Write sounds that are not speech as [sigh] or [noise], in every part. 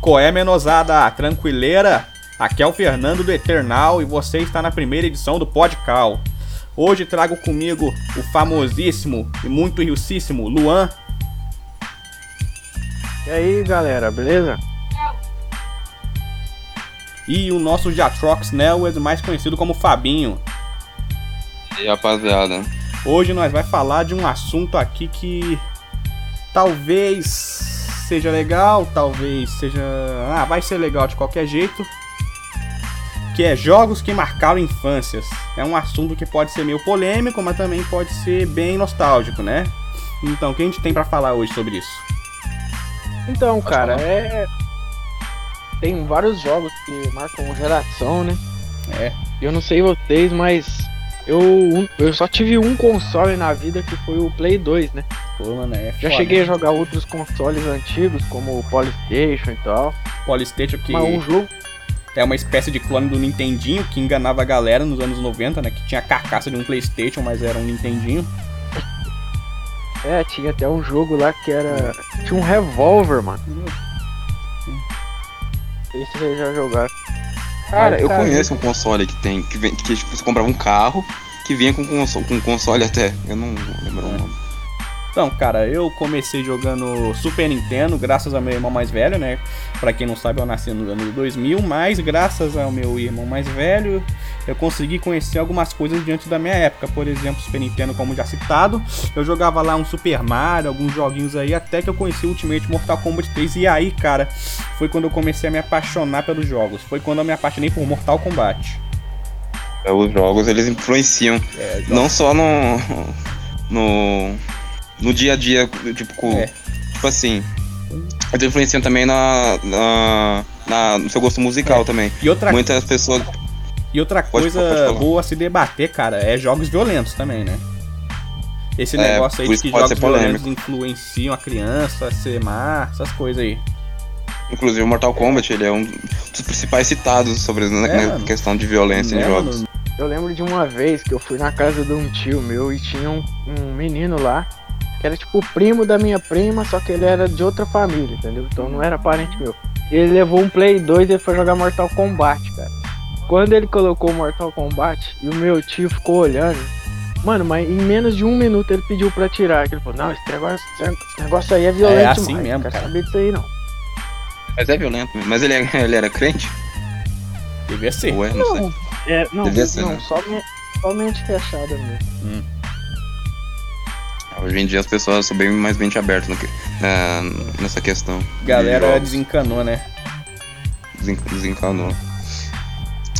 Coé Menosada, tranquileira? Aqui é o Fernando do Eternal e você está na primeira edição do Podcal. Hoje trago comigo o famosíssimo e muito riucíssimo Luan. E aí galera, beleza? E o nosso Jatrox Nelwed, mais conhecido como Fabinho. E aí rapaziada? Hoje nós vai falar de um assunto aqui que talvez seja legal, talvez seja. Ah, vai ser legal de qualquer jeito. Que é jogos que marcaram infâncias. É um assunto que pode ser meio polêmico, mas também pode ser bem nostálgico, né? Então, o que a gente tem para falar hoje sobre isso? Então, cara, é. Tem vários jogos que marcam geração, né? É. Eu não sei vocês, mas eu, eu só tive um console na vida que foi o Play 2, né? Pô, mano, é Já foda. cheguei a jogar outros consoles antigos, como o Polystation e tal. Polystation que Mas um jogo. é uma espécie de clone do Nintendinho que enganava a galera nos anos 90, né? Que tinha a carcaça de um Playstation, mas era um Nintendinho. É, tinha até um jogo lá que era. Tinha um revólver, mano. Não sei se vocês já jogaram. Cara, eu cara, conheço um console que tem. Que, vem, que tipo, você comprava um carro que vinha com console, com console até. Eu não lembro o nome. Então, cara, eu comecei jogando Super Nintendo, graças ao meu irmão mais velho, né? Pra quem não sabe, eu nasci nos anos 2000, mas graças ao meu irmão mais velho, eu consegui conhecer algumas coisas diante da minha época. Por exemplo, Super Nintendo, como já citado, eu jogava lá um Super Mario, alguns joguinhos aí, até que eu conheci o Ultimate Mortal Kombat 3. E aí, cara, foi quando eu comecei a me apaixonar pelos jogos. Foi quando eu me apaixonei por Mortal Kombat. Os jogos eles influenciam É, não só no. no. No dia a dia, tipo, com- É. tipo assim. Eles influenciam também na, na, na- no seu gosto musical É. também. E outra Muitas pessoas. E outra Pode- coisa pode boa a se debater, cara, é jogos violentos também, né? Esse É, negócio aí de que jogos violentos influenciam a criança a ser má, essas coisas aí. Inclusive o Mortal Kombat, ele é um dos principais citados sobre na, É, na mano. questão de violência em Né, jogos. mano? Eu lembro de uma vez que eu fui na casa de um tio meu e tinha um, um menino lá que era tipo o primo da minha prima, só que ele era de outra família, entendeu? Então não era parente meu. Ele levou um Play 2 e ele foi jogar Mortal Kombat, cara. Quando ele colocou Mortal Kombat e o meu tio ficou olhando, mano, mas em menos de um minuto ele pediu pra tirar. Ele falou: Não, esse negócio, esse negócio aí é violento, É assim demais, mesmo, não quero saber disso aí não. Mas é violento mesmo. Mas ele, é- [laughs] ele era crente? Devia ser. Ou é? Não sei. Não, é, não, Devia ser, não né? somente, somente fechada mesmo. Hoje em dia as pessoas são bem mais mente abertas que- na- nessa questão. Galera desencanou, né? Desen- desencanou.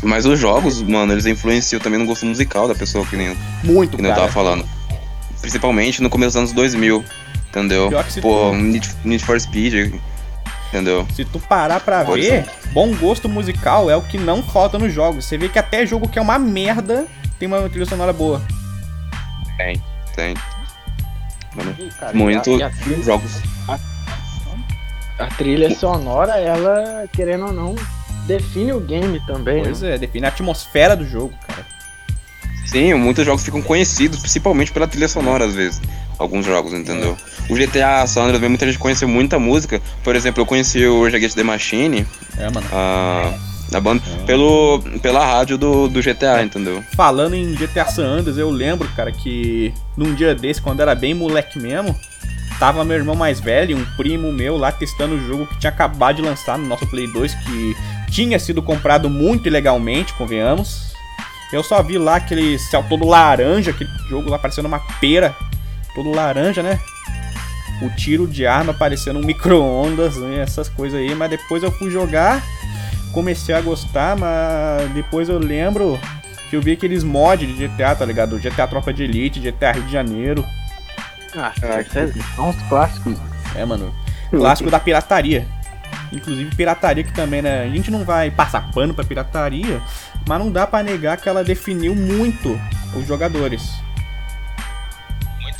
Mas os jogos, mano, eles influenciam também no gosto musical da pessoa, que nem, Muito, que nem eu cara. tava falando. Principalmente no começo dos anos 2000, entendeu? Pior que se Pô, tu- Need, Need for Speed, entendeu? Se tu parar pra Pode ver, bom gosto musical é o que não falta nos jogos. Você vê que até jogo que é uma merda tem uma trilha sonora boa. Tem, tem. Mano, Ih, cara, muito e a- e a jogos. A trilha sonora, ela, querendo ou não, define o game também, Pois né? é, define a atmosfera do jogo, cara. Sim, muitos jogos ficam conhecidos, principalmente pela trilha sonora, às vezes. Alguns jogos, entendeu? O GTA San Andreas, muita gente conheceu muita música. Por exemplo, eu conheci o Rage Against the Machine, É, mano. a, a banda, pelo, pela rádio do, do GTA, entendeu? Falando em GTA San Andreas, eu lembro, cara, que num dia desse, quando era bem moleque mesmo, tava meu irmão mais velho, um primo meu lá testando o jogo que tinha acabado de lançar no nosso Play 2, que tinha sido comprado muito ilegalmente, convenhamos. Eu só vi lá aquele céu todo laranja, aquele jogo lá parecendo uma pera, todo laranja, né? O tiro de arma parecendo um micro-ondas, né? essas coisas aí, mas depois eu fui jogar, comecei a gostar, mas depois eu lembro que eu vi aqueles mods de GTA, tá ligado? GTA Tropa de Elite, GTA Rio de Janeiro. Ah, isso é- são uns clássicos. É, mano. Clássico da pirataria. Inclusive pirataria que também, né? A gente não vai passar pano pra pirataria, mas não dá pra negar que ela definiu muito os jogadores.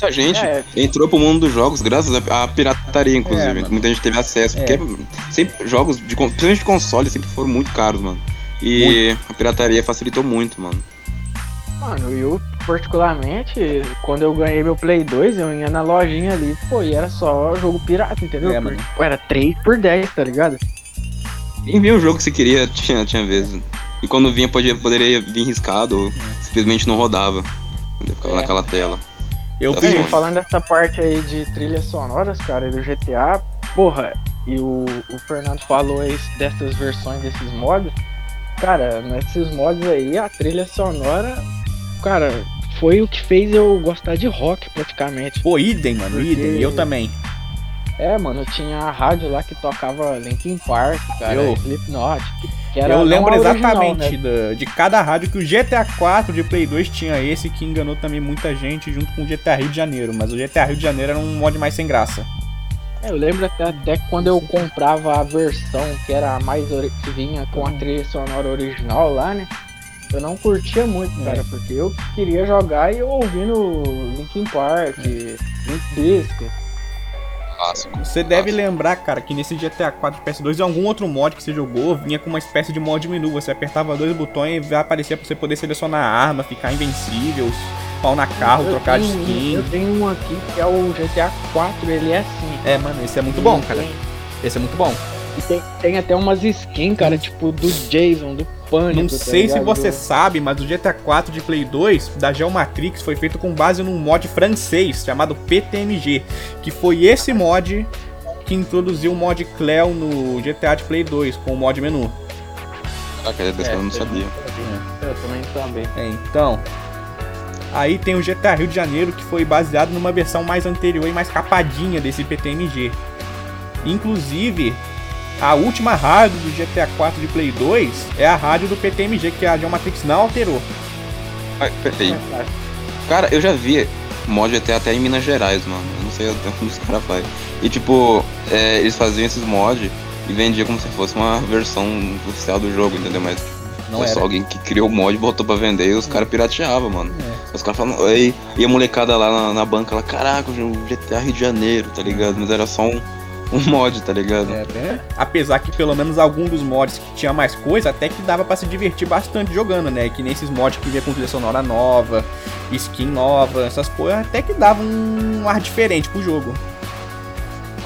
Muita gente É. entrou pro mundo dos jogos graças à pirataria, inclusive. É. Muita gente teve acesso. É. Porque sempre, jogos, de, principalmente de console, sempre foram muito caros, mano. E a pirataria facilitou muito, mano. Mano, eu, particularmente, quando eu ganhei meu Play 2, eu ia na lojinha ali, pô, e era só jogo pirata, entendeu? É, mano. Pô, era 3 por 10, tá ligado? Nem vinha o jogo que você queria, [laughs] tinha, tinha vezes. E quando vinha, podia, poderia vir riscado ou simplesmente não rodava. Ficava É. naquela tela. Eu. E falando dessa parte aí de trilhas sonoras, cara, do GTA, porra, e o, o Fernando falou aí dessas versões desses mods. Cara, nesses mods aí, a trilha sonora, cara, foi o que fez eu gostar de rock praticamente. Pô, idem, mano, Porque- idem. Eu também. É, mano, tinha a rádio lá que tocava Linkin Park, cara, Slipknot, eu lembro original, exatamente né? da- de cada rádio que o GTA 4 de Play 2 tinha esse que enganou também muita gente junto com o GTA Rio de Janeiro. Mas o GTA Rio de Janeiro era um mod mais sem graça. É, eu lembro até, até quando eu comprava a versão que era a mais que vinha com a trilha sonora original lá, né? Eu não curtia muito, É. cara, porque eu queria jogar e eu ouvindo Linkin Park, Limp Bizkit. Clássico. Você deve lembrar, cara, que nesse GTA 4 PS2 e algum outro mod que você jogou vinha com uma espécie de mod menu. Você apertava dois botões e aparecia pra você poder selecionar a arma, ficar invencível, pau na carro, Eu trocar de tenho um- skin. Eu tenho um aqui que é o GTA 4, ele é assim. É, mano, esse é muito bom, cara. Esse é muito bom. E tem, tem até umas skins, cara, tipo do Jason, do Pânico. Não tá sei se ligado? você sabe, mas o GTA 4 de Play 2 da Geomatrix foi feito com base num mod francês chamado PTMG, que foi esse mod que introduziu o mod Cleo no GTA de Play 2 com o mod menu. Caraca, dessa É, eu não sabia. Eu também também. É, então. Aí tem o GTA Rio de Janeiro que foi baseado numa versão mais anterior e mais capadinha desse PTMG. Inclusive, a última rádio do GTA 4 de Play 2 é a rádio do PTMG que a Geomatrix não alterou. Ai, peraí. Cara, eu já vi mod GTA até em Minas Gerais, mano. Eu não sei até onde os [laughs] caras fazem. E tipo, é, eles faziam esses mods e vendiam como se fosse uma versão oficial do jogo, entendeu? Mas Não foi era. só alguém que criou o mod, botou pra vender e os caras pirateavam, mano. É. Os caras falam, e, e a molecada lá na, na banca, lá, caraca, o GTA Rio de Janeiro, tá ligado? Mas era só um, [laughs] um mod, tá ligado? É, né? Apesar que pelo menos algum dos mods que tinha mais coisa, até que dava pra se divertir bastante jogando, né? Que nesses mods que vinha com trilha sonora nova, skin nova, essas coisas, até que dava um ar diferente pro jogo.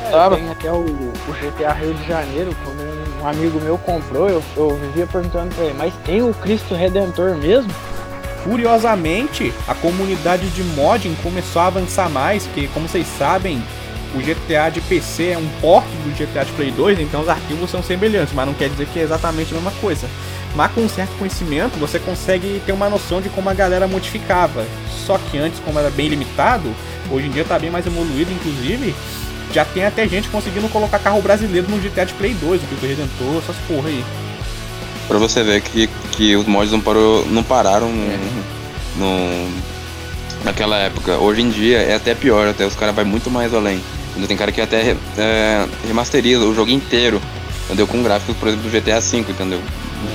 É, Tava. tem até o, o GTA Rio de Janeiro, quando um amigo meu comprou, eu, eu vivia perguntando pra ele, mas tem o Cristo Redentor mesmo? Curiosamente, a comunidade de modding começou a avançar mais, que como vocês sabem, o GTA de PC é um porte do GTA de Play 2, então os arquivos são semelhantes, mas não quer dizer que é exatamente a mesma coisa. Mas com um certo conhecimento, você consegue ter uma noção de como a galera modificava. Só que antes, como era bem limitado, hoje em dia tá bem mais evoluído, inclusive, já tem até gente conseguindo colocar carro brasileiro no GTA de Play 2, o Cristo Redentor, essas porra aí. Pra você ver que, que os mods não, parou, não pararam no, no- naquela época. Hoje em dia é até pior, até os caras vão muito mais além. Ainda tem cara que até é, remasteriza o jogo inteiro, entendeu? Com gráficos, por exemplo, do GTA V, entendeu?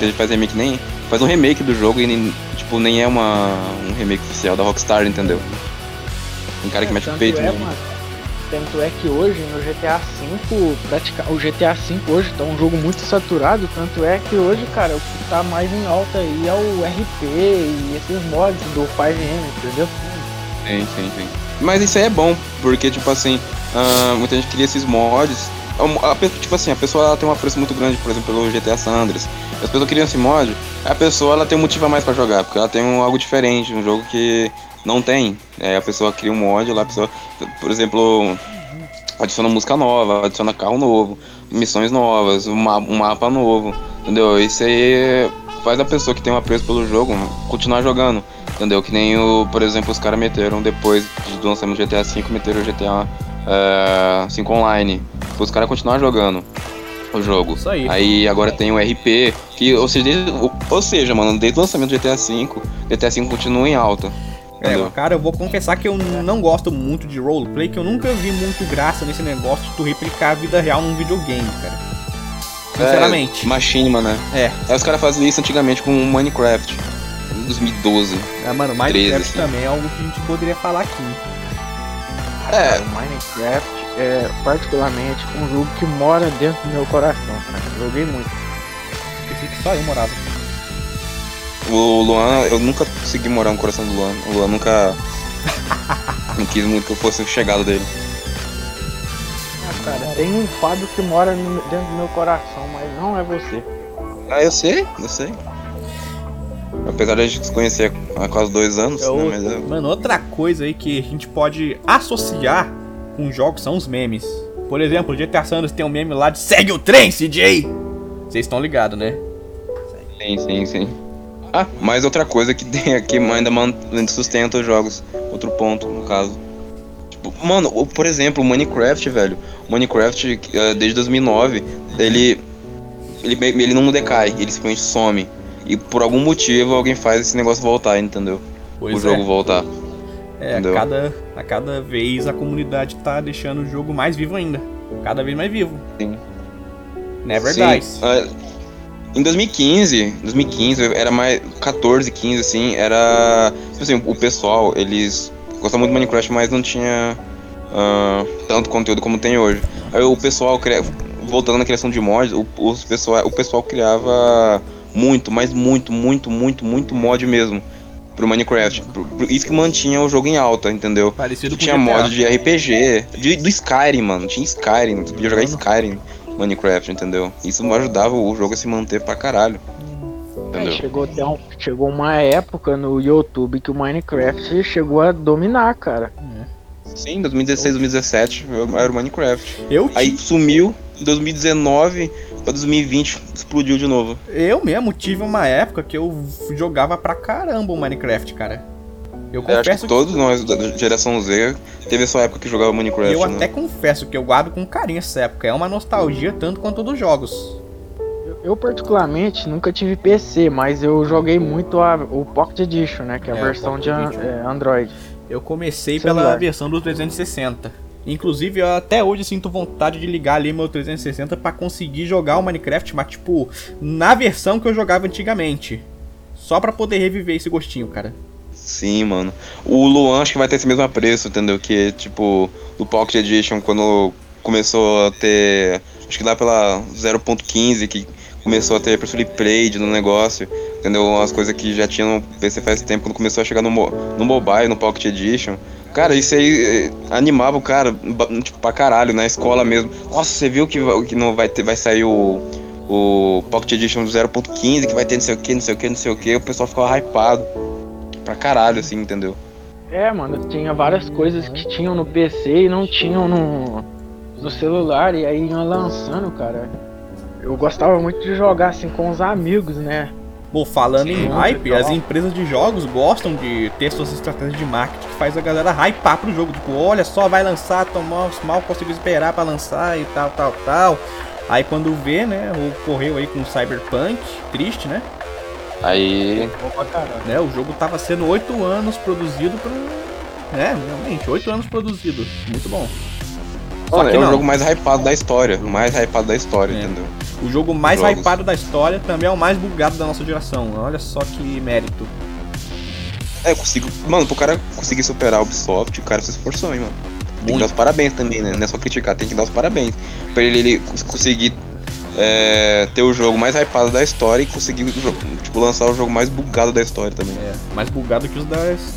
Ele faz remake nem. Faz um remake do jogo e nem, tipo, nem é uma, um remake oficial da Rockstar, entendeu? Tem cara que É, mete o peito, é, né? mano, Tanto é que hoje no GTA V, pratica... o GTA V hoje tá um jogo muito saturado, tanto é que hoje, cara, o que tá mais em alta aí é o RP e esses mods do 5M, entendeu? Sim, sim, sim. Mas isso aí é bom, porque, tipo assim, ah, muita gente cria esses mods. A- a tipo assim, a pessoa tem um apreço muito grande, por exemplo, pelo GTA San Andreas. As pessoas criam esse mod, a pessoa ela tem um motivo a mais pra jogar, porque ela tem um, algo diferente, um jogo que não tem. É, a pessoa cria um mod lá, a pessoa, por exemplo, adiciona música nova, adiciona carro novo, missões novas, um, ma- um mapa novo, entendeu? Isso aí faz a pessoa que tem um apreço pelo jogo continuar jogando. Entendeu? Que nem o, por exemplo, os caras meteram depois do lançamento do GTA V, meteram o GTA eh, 5 Online. Os caras continuar jogando o jogo. Isso aí. Aí agora tem o RP, que, ou seja, desde, ou, seja, mano, desde o lançamento do GTA V, GTA V continua em alta. É, cara, eu vou confessar que eu não gosto muito de roleplay, que eu nunca vi muito graça nesse negócio de tu replicar a vida real num videogame, cara. Sinceramente. É, Machinima, né? É. Aí os caras faziam isso antigamente com o Minecraft. Em 2012. É, mano, Minecraft 13, assim. também é algo que a gente poderia falar aqui. É. Cara, o Minecraft é particularmente um jogo que mora dentro do meu coração, cara. Joguei muito. Pensei que só eu morava. O Luan, eu nunca consegui morar no coração do Luan. O Luan nunca. [laughs] não quis muito que eu fosse chegado dele. Ah, Cara, tem um Fábio que mora no- dentro do meu coração, não é você. Ah, eu sei, eu sei. Apesar de a gente se conhecer há quase dois anos, É né? Mas é- Mano, outra coisa aí que a gente pode associar com jogos são os memes. Por exemplo, o GTA San Andreas tem um meme lá de segue o trem, CJ! Vocês estão ligados, né? Sim, sim, sim. Ah, mais outra coisa que tem aqui ainda sustenta os jogos. Outro ponto, no caso. Tipo, mano, por exemplo, o Minecraft, velho. O Minecraft, eh, desde 2009, ele, ele. Ele não decai, ele simplesmente some. E por algum motivo alguém faz esse negócio voltar, entendeu? Pois o jogo voltar. É, a cada, a cada vez a comunidade tá deixando o jogo mais vivo ainda. Cada vez mais vivo. Sim. Never Sim, dies. ah, em 2015, 2015, era mais 14, 15 assim, era tipo assim, o pessoal, eles gostavam muito de Minecraft, mas não tinha ah, tanto conteúdo como tem hoje. Aí o pessoal cria- voltando na criação de mods, o, os pessoal, o pessoal criava muito, mas muito, muito, muito, muito mod mesmo pro Minecraft. Por- por isso que mantinha o jogo em alta, entendeu? Parecido com Tinha mod de RPG, de, do Skyrim, mano. Tinha Skyrim, tu podia jogar. Skyrim no Minecraft, entendeu? Isso ajudava o jogo a se manter pra caralho. É, Entendeu? chegou, até um- chegou uma época no YouTube que o Minecraft chegou a dominar, cara. Sim, 2016, 2017 era o Minecraft. Eu, Aí sumiu, em 2019 pra 2020 explodiu de novo. eu mesmo tive uma época que eu jogava pra caramba o Minecraft, cara. Eu Eu acho confesso que todos nós da geração Z teve essa época que jogava Minecraft, eu né? até confesso que eu guardo com carinho essa época. É uma nostalgia tanto quanto dos jogos. Eu, eu, particularmente nunca tive PC, mas eu joguei muito a- o Pocket Edition, né? Que é a É, versão de an- Edition. é, Android. Eu comecei Celular. pela versão do 360. Inclusive, eu até hoje sinto vontade de ligar ali meu 360 pra conseguir jogar o Minecraft, mas tipo, na versão que eu jogava antigamente. Só pra poder reviver esse gostinho, cara. Sim, mano. O Luan acho que vai ter esse mesmo preço, entendeu? Que tipo, do Pocket Edition, quando começou a ter. Acho que lá pela 0.15 que começou a ter free play no negócio, entendeu? As coisas que já tinha no PC faz tempo, quando começou a chegar no, no mobile, no Pocket Edition. Cara, isso aí eh, animava o cara, tipo, pra caralho, na escola mesmo. Nossa, você viu que, que não vai ter, vai sair o, o Pocket Edition 0.15, que vai ter não sei o que, não sei o que, não sei o que, o pessoal ficava hypado pra caralho, assim, entendeu? É, mano, tinha várias coisas que tinham no PC e não tinham no, no celular, e aí iam lançando, cara. Eu gostava muito de jogar assim com os amigos, né? Bom, falando em Sim, hype, legal. as empresas de jogos gostam de ter suas estratégias de marketing que faz a galera hypar pro jogo. Tipo, olha só, vai lançar, tomou mal conseguiu esperar pra lançar e tal, tal, tal. Aí quando vê, né, ocorreu aí com o Cyberpunk, triste, né? Aí. Né? O jogo tava sendo oito anos produzido pra. É, realmente, oito anos produzido. Muito bom. Só Mano, que é o jogo mais hypado da história. O mais hypado da história, É. entendeu? O jogo mais Jogos. hypado da história também é o mais bugado da nossa geração. Olha só que mérito. É, eu consigo. Mano, pro cara conseguir superar a Ubisoft, o cara se esforçou, hein, mano. Tem que Muito. dar os parabéns também, né? Não é só criticar, tem que dar os parabéns. Pra ele, ele cons- conseguir é, ter o jogo mais hypado da história e conseguir tipo, lançar o jogo mais bugado da história também. É, mais bugado que os da,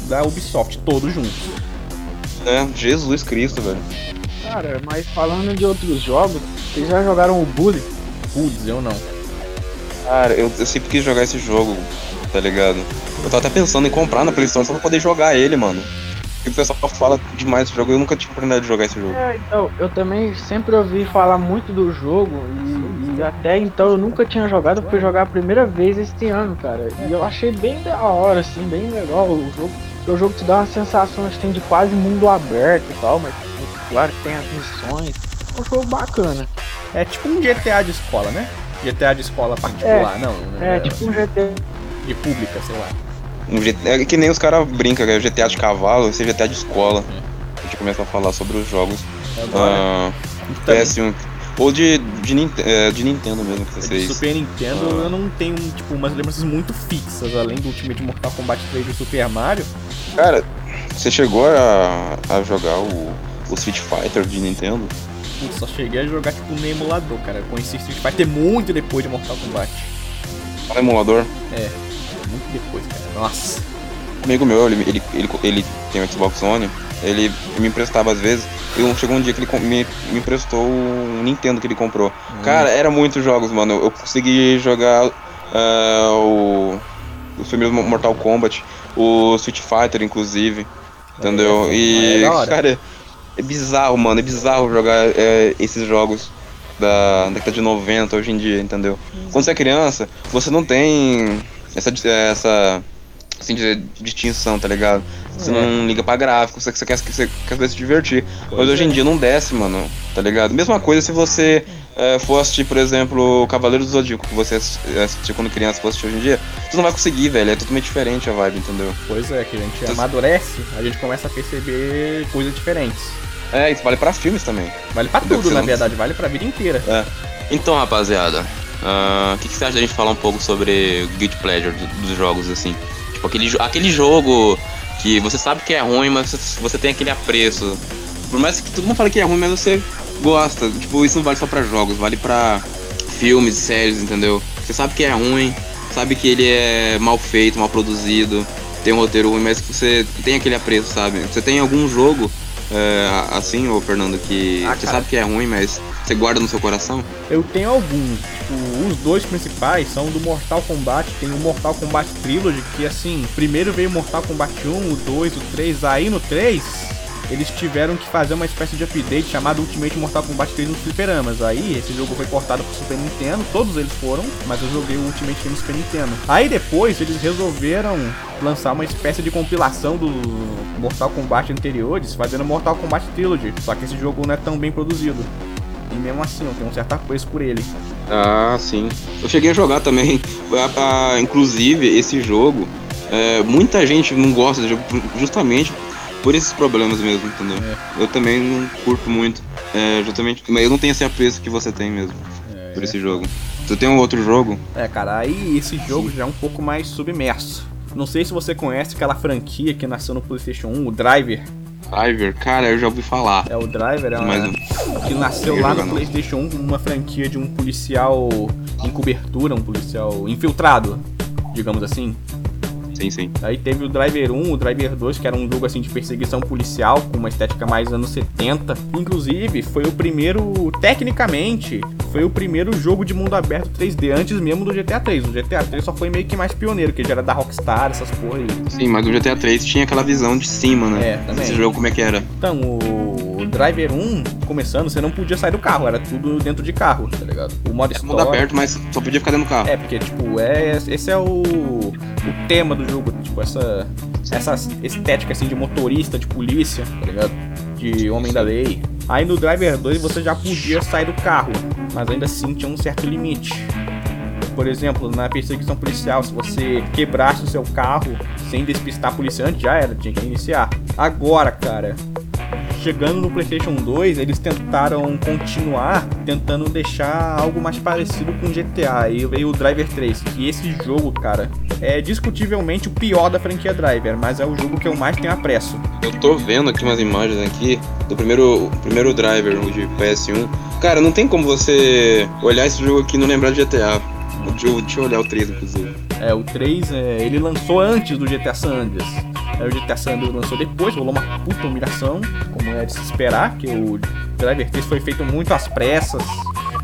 da Ubisoft, todos juntos. É, Jesus Cristo, velho. Cara, mas falando de outros jogos, vocês já jogaram o Bully? Putz, eu não. Cara, eu, eu sempre quis jogar esse jogo, tá ligado? Eu tava até pensando em comprar na PlayStation só pra poder jogar ele, mano. Porque o pessoal fala demais desse jogo, eu nunca tive oportunidade de jogar esse jogo. É, então, eu também sempre ouvi falar muito do jogo e, e até então eu nunca tinha jogado, eu fui jogar a primeira vez este ano, cara. E eu achei bem da hora, assim, bem legal o jogo. Porque o jogo te dá uma sensação assim, de quase mundo aberto e tal, mas claro que tem as missões. É um jogo bacana. É tipo um GTA de escola, né? GTA de escola particular, não. É, tipo um GT. De pública, sei lá. Um GT é que nem os caras brincam, que é GTA de cavalo, esse é GTA de escola. A gente começa a falar sobre os jogos. Agora, Ah, também, PS1. Ou de, de, é, de Nintendo mesmo, que de vocês. Super Nintendo Ah. eu não tenho tipo, umas lembranças muito fixas, além do Ultimate Mortal Kombat 3 do Super Mario. Cara, você chegou a, a jogar o, o Street Fighter de Nintendo? Putz, só cheguei a jogar tipo no emulador, cara. Eu conheci Street Fighter muito depois de Mortal Kombat. No emulador? Muito depois, cara. Nossa. Um amigo meu, ele, ele, ele, ele tem o Xbox One, ele me emprestava às vezes. E chegou um dia que ele me, me emprestou um Nintendo que ele comprou. Hum. Cara, era muitos jogos, mano. Eu consegui jogar uh, o, os primeiros Mortal Kombat, o Street Fighter, inclusive. Entendeu? É, e, é cara, é bizarro, mano. É bizarro jogar é, esses jogos da década de 90 hoje em dia, entendeu? Quando você é criança, você não tem essa, essa assim dizer, distinção, tá ligado? Você é. não liga pra gráfico, você, você, quer, você quer se divertir. Pois Mas hoje é. em dia não desce, mano, tá ligado? Mesma coisa se você é, for assistir, por exemplo, Cavaleiro do Zodíaco, que você assistiu quando criança, for assistir hoje em dia, você não vai conseguir, velho. É totalmente diferente a vibe, entendeu? Pois é, que a gente então, amadurece, a gente começa a perceber coisas diferentes. É, isso vale pra filmes também. Vale pra tudo, na verdade, vale pra vida inteira. É. Então, rapaziada, ah, o uh, que, que, você acha da gente falar um pouco sobre Guilty Pleasure dos jogos, assim? Tipo, aquele, aquele jogo que você sabe que é ruim, mas você, você tem aquele apreço. Por mais que todo mundo fale que é ruim, mas você gosta. Tipo, isso não vale só pra jogos, vale pra filmes, séries, entendeu? Você sabe que é ruim, sabe que ele é mal feito, mal produzido, tem um roteiro ruim, mas você tem aquele apreço, sabe? Você tem algum jogo é, assim, ô Fernando, que ah, você sabe que é ruim, mas você guarda no seu coração? Eu tenho alguns. Tipo, os dois principais são do Mortal Kombat. Tem o Mortal Kombat Trilogy, que assim, primeiro veio o Mortal Kombat 1, o 2, o 3, aí no 3 eles tiveram que fazer uma espécie de update chamado Ultimate Mortal Kombat 3 nos fliperamas. Aí esse jogo foi cortado pro Super Nintendo, todos eles foram, mas eu joguei o Ultimate no Super Nintendo. Aí depois eles resolveram lançar uma espécie de compilação do Mortal Kombat anteriores, fazendo Mortal Kombat Trilogy. Só que esse jogo não é tão bem produzido. E mesmo assim, eu tenho um certo apreço por ele. Ah, sim. Eu cheguei a jogar também. [laughs] inclusive, esse jogo, é, muita gente não gosta do jogo justamente por esses problemas mesmo, entendeu? É. Eu também não curto muito. É, justamente, mas eu não tenho esse apreço que você tem mesmo é. por esse jogo. Tu tem um outro jogo? É, cara, aí esse jogo já é um pouco mais submerso. Não sei se você conhece aquela franquia que nasceu no PlayStation 1, o Driver. Driver, cara, eu já ouvi falar. É o Driver, é uma, Mas, que nasceu lá no PlayStation 1 uma franquia de um policial em cobertura, um policial infiltrado, digamos assim. Sim, sim. Aí teve o Driver 1, o Driver 2, que era um jogo assim de perseguição policial, com uma estética mais anos 70. Inclusive, foi o primeiro, tecnicamente, foi o primeiro jogo de mundo aberto 3D, antes mesmo do GTA 3. O GTA 3 só foi meio que mais pioneiro, que já era da Rockstar, essas porra aí. Sim, mas o GTA 3 tinha aquela visão de cima, né? É, também. Esse jogo como é que era? Então, o Driver 1, começando, você não podia sair do carro, era tudo dentro de carro, tá ligado? O modo é, mundo aberto, mas só podia ficar dentro do carro. É, porque, tipo, é, esse é o, o tema do jogo, tipo, essa, essa estética assim de motorista, de polícia, tá ligado? De homem da lei. Aí no Driver 2 você já podia sair do carro, mas ainda assim tinha um certo limite. Por exemplo, na perseguição policial, se você quebrasse o seu carro sem despistar policiante, já era, tinha que iniciar. Agora, cara, chegando no PlayStation 2, eles tentaram continuar tentando deixar algo mais parecido com GTA. E veio o Driver 3, que esse jogo, cara, é discutivelmente o pior da franquia Driver, mas é o jogo que eu mais tenho apreço. Eu tô vendo aqui umas imagens aqui do primeiro, primeiro Driver, o de PS1. Cara, não tem como você olhar esse jogo aqui e não lembrar de GTA. Deixa eu olhar o 3, inclusive. É, o 3, é, ele lançou antes do GTA San Andreas. Aí o GTA San Andreas lançou depois, rolou uma puta humilhação, como é de se esperar, que o Driver 3 foi feito muito às pressas,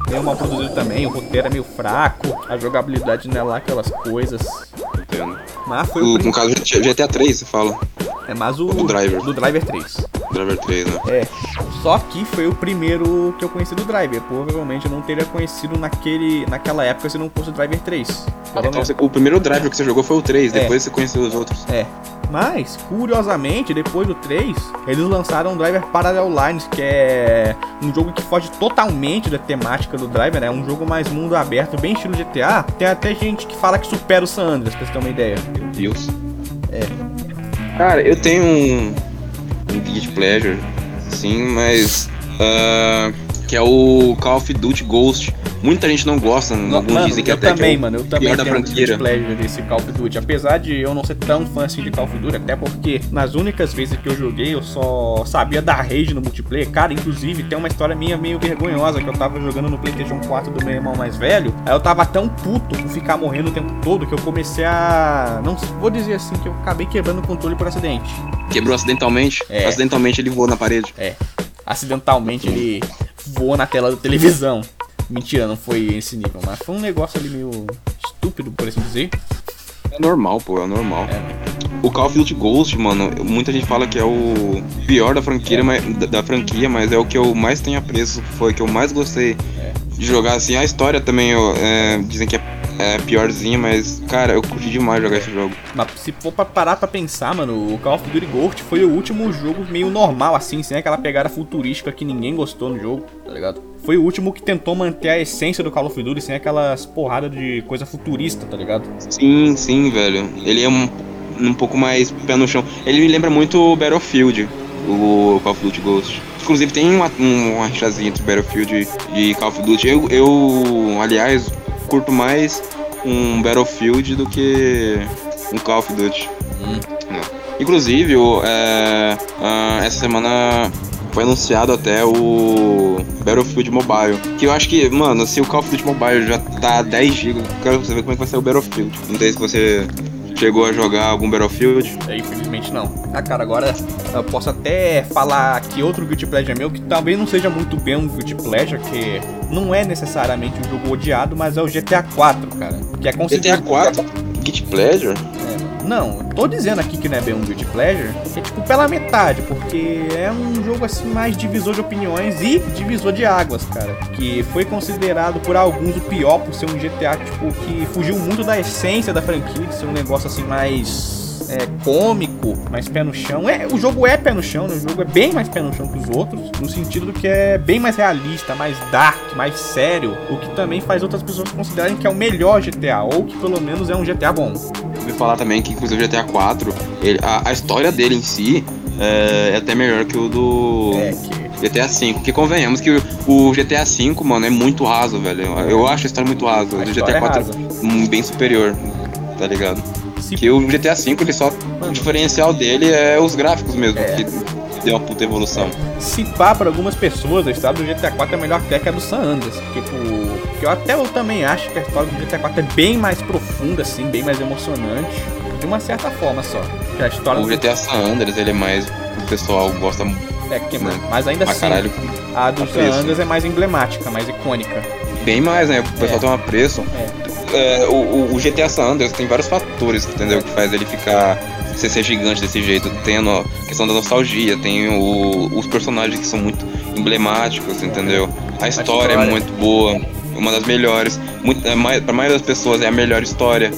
meio mal produzido também, o roteiro é meio fraco, a jogabilidade não é lá aquelas coisas. Entendo. Mas foi o, o No caso GTA 3, você fala. É mais o, o do Driver. Do Driver 3. Driver 3, né? É. Só que foi o primeiro que eu conheci do Driver. Provavelmente eu não teria conhecido naquele, naquela época se não fosse o Driver 3. então você, o primeiro Driver que você jogou foi o 3, é. depois você conheceu os outros. É. Mas, curiosamente, depois do 3, eles lançaram o Driver Parallel Lines, que é um jogo que foge totalmente da temática do Driver, né? É um jogo mais mundo aberto, bem estilo GTA. Tem até gente que fala que supera o San Andreas, pra você ter uma ideia. Meu Deus. É. Cara, eu tenho um, um Guilty Pleasure, sim, mas. Uh, que é o Call of Duty Ghost. Muita gente não gosta, Não, alguns mano, dizem que eu até também, que é mano, eu também da franquia. pleasure desse Call of Duty. Apesar de eu não ser tão fã assim de Call of Duty, até porque nas únicas vezes que eu joguei eu só sabia dar rage no multiplayer. Cara, inclusive tem uma história minha meio vergonhosa que eu tava jogando no PlayStation 4 do meu irmão mais velho. Aí eu tava tão puto por ficar morrendo o tempo todo que eu comecei a. Não vou dizer assim que eu acabei quebrando o controle por acidente. Quebrou acidentalmente. É. Acidentalmente ele voou na parede. Acidentalmente ele voou na tela da televisão. Mentira, não foi esse nível, mas foi um negócio ali meio estúpido, por assim dizer. É normal, pô, é normal. É. O Call of Duty Ghost, mano, muita gente fala que é o pior da franquia, mas, da, da franquia, mas é o que eu mais tenho apreço, foi o que eu mais gostei É. de jogar. Assim, a história também, eu, é, dizem que é, é piorzinha, mas, cara, eu curti demais jogar esse jogo. Mas se for pra parar pra pensar, mano, o Call of Duty Ghost foi o último jogo meio normal, assim, sem aquela pegada futurística que ninguém gostou no jogo, tá ligado? Foi o último que tentou manter a essência do Call of Duty sem aquelas porradas de coisa futurista, tá ligado? Sim, sim, velho. Ele é um, um pouco mais pé no chão. Ele me lembra muito o Battlefield, o Call of Duty Ghost. Inclusive tem uma, um- uma rixazinha entre Battlefield e Call of Duty. Eu, eu, aliás, curto mais um Battlefield do que um Call of Duty. Hum. Inclusive, o, é, essa semana foi anunciado até o Battlefield Mobile. Que eu acho que, mano, se o Call of Duty Mobile já tá 10 GB, eu quero saber como é que vai ser o Battlefield. Não sei se você chegou a jogar algum Battlefield. É, infelizmente não. Ah, cara, agora eu posso até falar que outro Guilty Pleasure meu, que talvez não seja muito bem um Guilty Pleasure, que não é necessariamente um jogo odiado, mas é o GTA 4, cara. Que é GTA considerado... 4? Git Pleasure? Não, tô dizendo aqui que não é bem um Guilty Pleasure, é tipo pela metade, porque é um jogo assim mais divisor de opiniões e divisor de águas, cara. Que foi considerado por alguns o pior por ser um GTA, tipo, que fugiu muito da essência da franquia, de ser um negócio assim mais. É, cômico, mais pé no chão. É, o jogo é pé no chão, né? O jogo é bem mais pé no chão que os outros, no sentido do que é bem mais realista, mais dark, mais sério, o que também faz outras pessoas considerarem que é o melhor GTA, ou que pelo menos é um GTA bom. Eu ouvi falar também que, inclusive, o GTA 4, ele- a, a história dele em si é, é até melhor que o do É, que GTA V. Porque convenhamos que o, o GTA V, mano, é muito raso, velho. Eu, eu acho a história muito rasa. a O GTA é 4 rasa. é um bem superior, tá ligado? Se Que o GTA V, ele só. O diferencial dele é os gráficos mesmo, É. que uma puta evolução. se pá para algumas pessoas, a história do GTA 4 é melhor até que a do San Andreas. Tipo, porque eu até eu também acho que a história do GTA 4 é bem mais profunda, assim, bem mais emocionante. De uma certa forma só. Que a história O do GTA San Andreas, ele é mais. O pessoal gosta é, que, né? mas ainda pra assim, caralho. a do. San Andreas é mais emblemática, mais icônica. Bem mais, né? O pessoal É. tem um apreço. É, o, o- o GTA San Andreas tem vários fatores, entendeu? Que faz ele ficar. Ser, ser gigante desse jeito. Tem a questão da nostalgia, tem o- os personagens que são muito emblemáticos, entendeu? A história, é muito boa, uma das melhores. Muito, é, pra maioria das pessoas é a melhor história,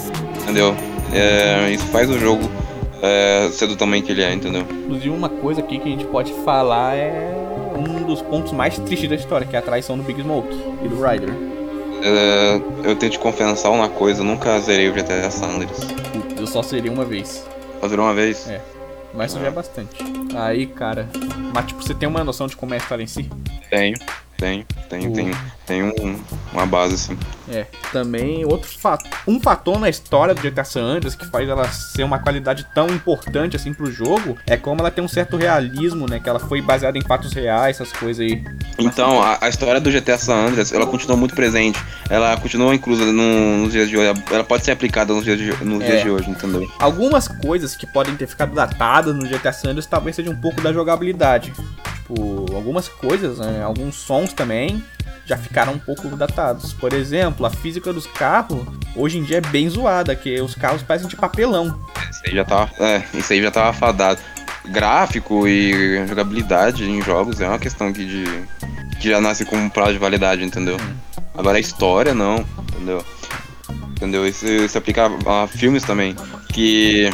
entendeu? É, isso faz o jogo é, ser do tamanho que ele é, entendeu? Inclusive, uma coisa aqui que a gente pode falar é um dos pontos mais tristes da história, que é a traição do Big Smoke e do Ryder. É, eu tenho que confessar uma coisa, eu nunca zerei o GTA San Andreas. Putz, eu só seria uma vez. Só zerou uma vez? É. Mas isso já é bastante. Aí, cara. Mas, tipo, você tem uma noção de como é a história em si? Tenho, tenho, tenho, O- tenho, tenho um- uma base assim. É. Também, outro fato. Um fator na história do GTA San Andreas que faz ela ser uma qualidade tão importante assim pro jogo é como ela tem um certo realismo, né? Que ela foi baseada em fatos reais, essas coisas aí. Então, a, a história do GTA San Andreas, ela continua muito presente. Ela continua inclusa no- nos dias de hoje. Ela pode ser aplicada nos dias de, nos É. dias de hoje, entendeu? Algumas coisas que podem ter ficado datadas no GTA San Andreas talvez seja um pouco da jogabilidade. Tipo, algumas coisas, né, alguns sons também já ficaram um pouco datados. Por exemplo, a física dos carros hoje em dia é bem zoada, que os carros parecem de papelão. Isso aí já tava, é, isso aí já tava fadado. Gráfico e jogabilidade em jogos é uma questão que, de, que já nasce com um prazo de validade, entendeu? Agora a história não, entendeu? Entendeu? Isso se aplica a, a filmes também, que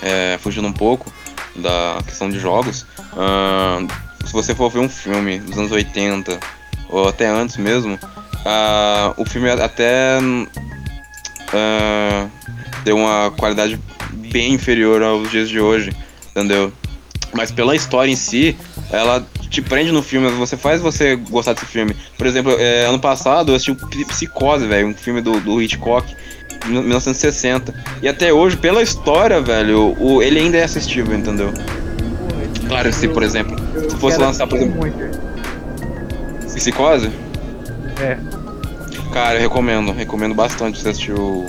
é, fugindo um pouco da questão de jogos, ahn, se você for ver um filme dos anos 80 ou até antes mesmo, ah, o filme até ah, deu uma qualidade bem inferior aos dias de hoje, entendeu? Mas pela história em si, ela te prende no filme, você faz você gostar desse filme. Por exemplo, é, ano passado eu assisti o Psicose, velho, um filme do, do Hitchcock, 1960. E até hoje, pela história, velho, o, ele ainda é assistível, entendeu? Claro, se, por exemplo, se fosse lançar, por exemplo. Psicose? É. Cara, eu recomendo, recomendo bastante você assistir o.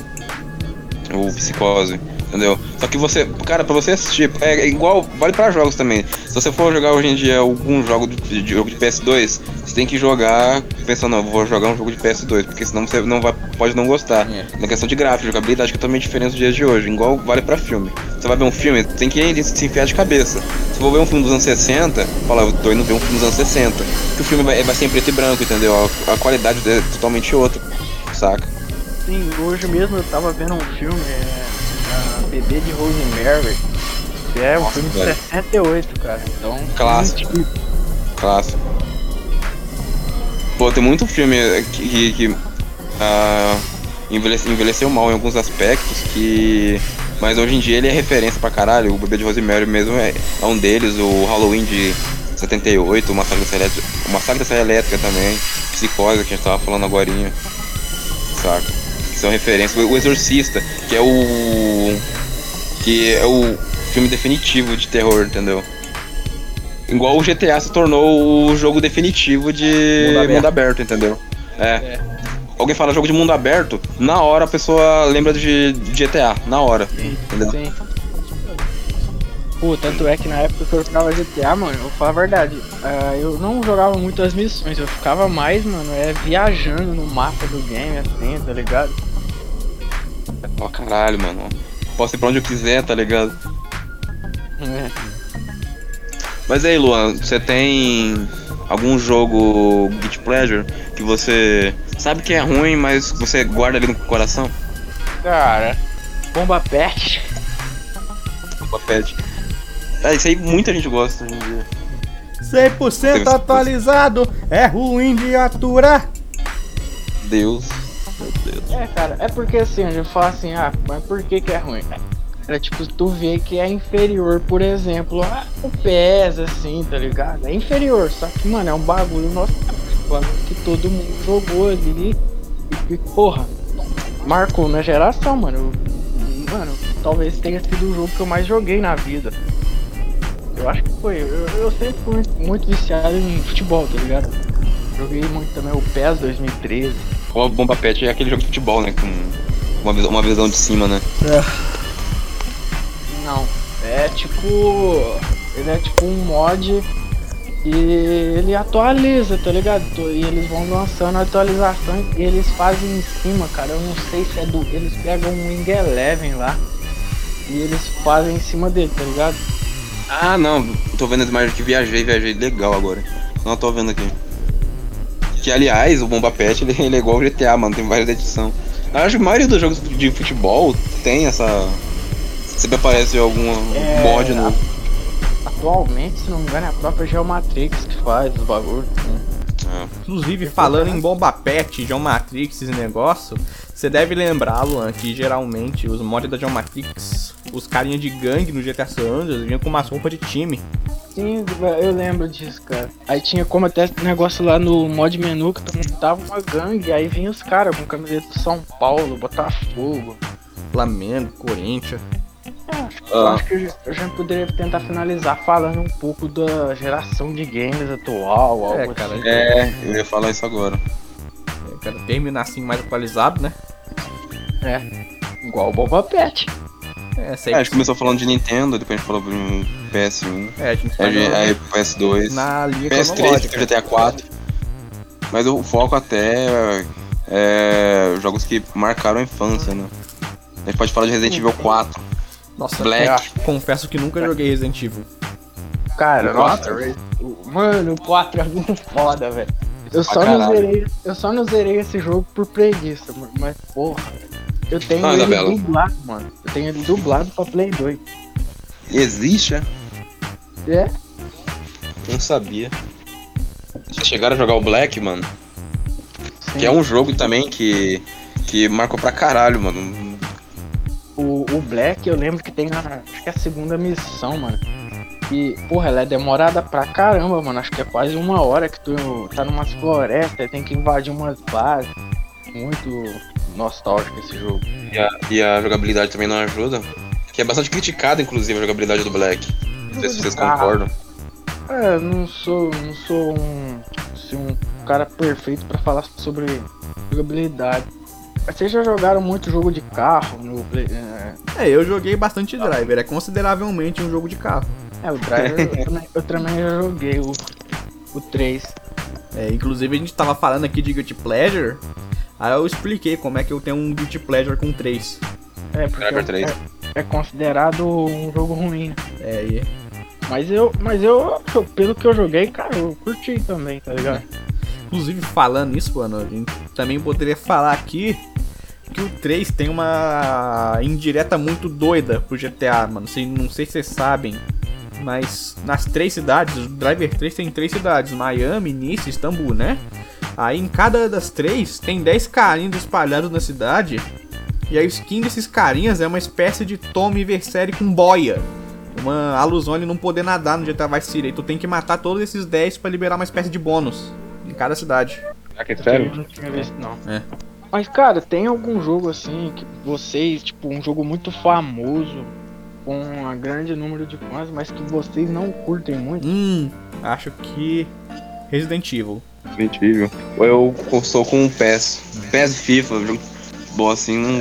O Psicose entendeu? Só que você, cara, pra você assistir, é igual, vale pra jogos também. Se você for jogar hoje em dia algum jogo de, de jogo de PS2, você tem que jogar pensando, não, vou jogar um jogo de PS2, porque senão você não vai, pode não gostar. É. Na questão de gráfico, jogabilidade que é totalmente diferente dos dias de hoje, igual vale pra filme. Você vai ver um filme, tem que se enfiar de cabeça. Se for ver um filme dos anos 60, fala, eu tô indo ver um filme dos anos 60. Que o filme vai, vai ser em preto e branco, entendeu? A, a qualidade é totalmente outra, saca? Sim, hoje mesmo eu tava vendo um filme, é Bebê de Rosemary, que é um Nossa, filme de velho. 68, cara. Então, clássico. Clássico. Pô, tem muito filme que, que, que uh, envelheceu, envelheceu mal em alguns aspectos que. Mas hoje em dia ele é referência pra caralho. O Bebê de Rosemary mesmo é, é um deles, o Halloween de 78, o Massacre da Serra Elétrica, o Massacre da Serra Elétrica também, Psicose, que a gente tava falando agora. Saca? São referências. O Exorcista, que é o que é o filme definitivo de terror, entendeu? Igual o GTA se tornou o jogo definitivo de mundo aberto, mundo aberto entendeu? É. é. Alguém fala jogo de mundo aberto, na hora a pessoa lembra de, GTA, na hora. Sim. Entendeu? Sim. Pô, tanto é que na época que eu jogava GTA, mano, eu vou falar a verdade, uh, eu não jogava muito as missões, eu ficava mais, mano, é viajando no mapa do game, assim, tá ligado? Ó, oh, caralho, mano. Posso ir pra onde eu quiser, tá ligado? É. Mas aí, Luan, você tem algum jogo Beat Pleasure que você sabe que é ruim, mas você guarda ali no coração? Cara, Bomba Pet. Bomba Pet. É, isso aí muita gente gosta hoje em dia. 100% atualizado, é ruim de aturar. Deus. Meu Deus. É, cara, é porque assim, eu falo assim, ah, mas por que que é ruim? É tipo, tu vê que é inferior, por exemplo, o PES, assim, tá ligado? É inferior, só que, mano, é um bagulho nosso que todo mundo jogou ali e, porra, marcou minha geração, mano. Mano, talvez tenha sido o jogo que eu mais joguei na vida. Eu acho que foi. Eu, eu sempre fui muito viciado em futebol, tá ligado? Joguei muito também o PES 2013. O Bomba Pet é aquele jogo de futebol, né? Com uma, uma visão de cima, né? É. Não. É tipo. Ele é tipo um mod e ele atualiza, tá ligado? E eles vão lançando atualizações e eles fazem em cima, cara. Eu não sei se é do. Eles pegam um Wing Eleven lá e eles fazem em cima dele, tá ligado? Ah não, tô vendo as imagens que viajei, viajei legal agora. Não tô vendo aqui. Que aliás, o Bomba Pet ele, ele é igual o GTA, mano, tem várias edições. Acho que a maioria dos jogos de futebol tem essa. Sempre aparece algum é, mod novo. Atualmente, se não me engano, é a própria Geomatrix que faz os bagulhos. Né? É. Inclusive, falando em Bomba Pet, Geomatrix e negócio, você deve lembrar, Luan, que geralmente os mods da Geomatrix, os carinha de gangue no GTA San Andreas vinham com uma roupa de time. Sim, eu lembro disso, cara. Aí tinha como até negócio lá no mod menu que tu montava uma gangue, aí vinha os caras com camiseta do São Paulo, Botafogo, Flamengo, Corinthians. É, acho, ah. acho que a gente poderia tentar finalizar falando um pouco da geração de games atual, algo é, cara, assim. É, eu ia falar isso agora. Cara, terminar assim mais atualizado, né? É, igual o Boba Pet. É, é, a gente começou falando de Nintendo, depois a gente falou do PS1. É, a gente falou aí, PS2. Na linha PS3, que GTA 4. Mas o foco até é jogos que marcaram a infância, né? A gente pode falar de Resident Evil 4. Nossa, Black. confesso que nunca joguei Resident Evil. Cara, o nossa, mano, o 4 é muito foda, velho. Eu só, não zerei, eu só não zerei esse jogo por preguiça, mas porra, eu tenho ah, ele Isabela. dublado, mano. Eu tenho ele dublado pra Play 2. Existe, é? É? Não sabia. Vocês chegaram a jogar o Black, mano? Sim. Que é um jogo também que, que marcou pra caralho, mano. O, o Black, eu lembro que tem a, acho que é a segunda missão, mano. E, porra, ela é demorada pra caramba, mano. Acho que é quase uma hora que tu tá numas florestas, tem que invadir umas bases. Muito nostálgico esse jogo. E a, e a jogabilidade também não ajuda. Que é bastante criticada, inclusive, a jogabilidade do Black. Não sei se vocês Ah. concordam. É, não sou, não sou um, assim, um cara perfeito pra falar sobre jogabilidade. Vocês já jogaram muito jogo de carro no Play, é, É, eu joguei bastante Driver, é consideravelmente um jogo de carro. É, o Driver eu, também, eu também já joguei o, o 3. É, inclusive a gente tava falando aqui de Guilty Pleasure, aí eu expliquei como é que eu tenho um Guilty Pleasure com 3. É, porque Driver 3. É, é considerado um jogo ruim. né? É, e Mas eu, mas eu, pelo que eu joguei, cara, eu curti também, tá ligado? Inclusive, falando nisso, mano, a gente também poderia falar aqui que o 3 tem uma indireta muito doida pro GTA, mano. Sei- não sei se vocês sabem, mas nas três cidades, o Driver 3 tem três cidades: Miami, Nice e Istambul, né? Aí em cada das três tem 10 carinhas espalhados na cidade. E a skin desses carinhas é uma espécie de Tommy Verseri com boia. Uma alusão a ele não poder nadar no GTA Vice City. Aí tu tem que matar todos esses 10 pra liberar uma espécie de bônus em cada cidade. Ah, que Eu não tinha visto, não. É. Mas, cara, tem algum jogo assim que vocês, tipo, um jogo muito famoso, com um grande número de fãs, mas que vocês não curtem muito? Hum, acho que Resident Evil. Incrível. Eu sou com o PES. PES FIFA, jogo bom assim, não,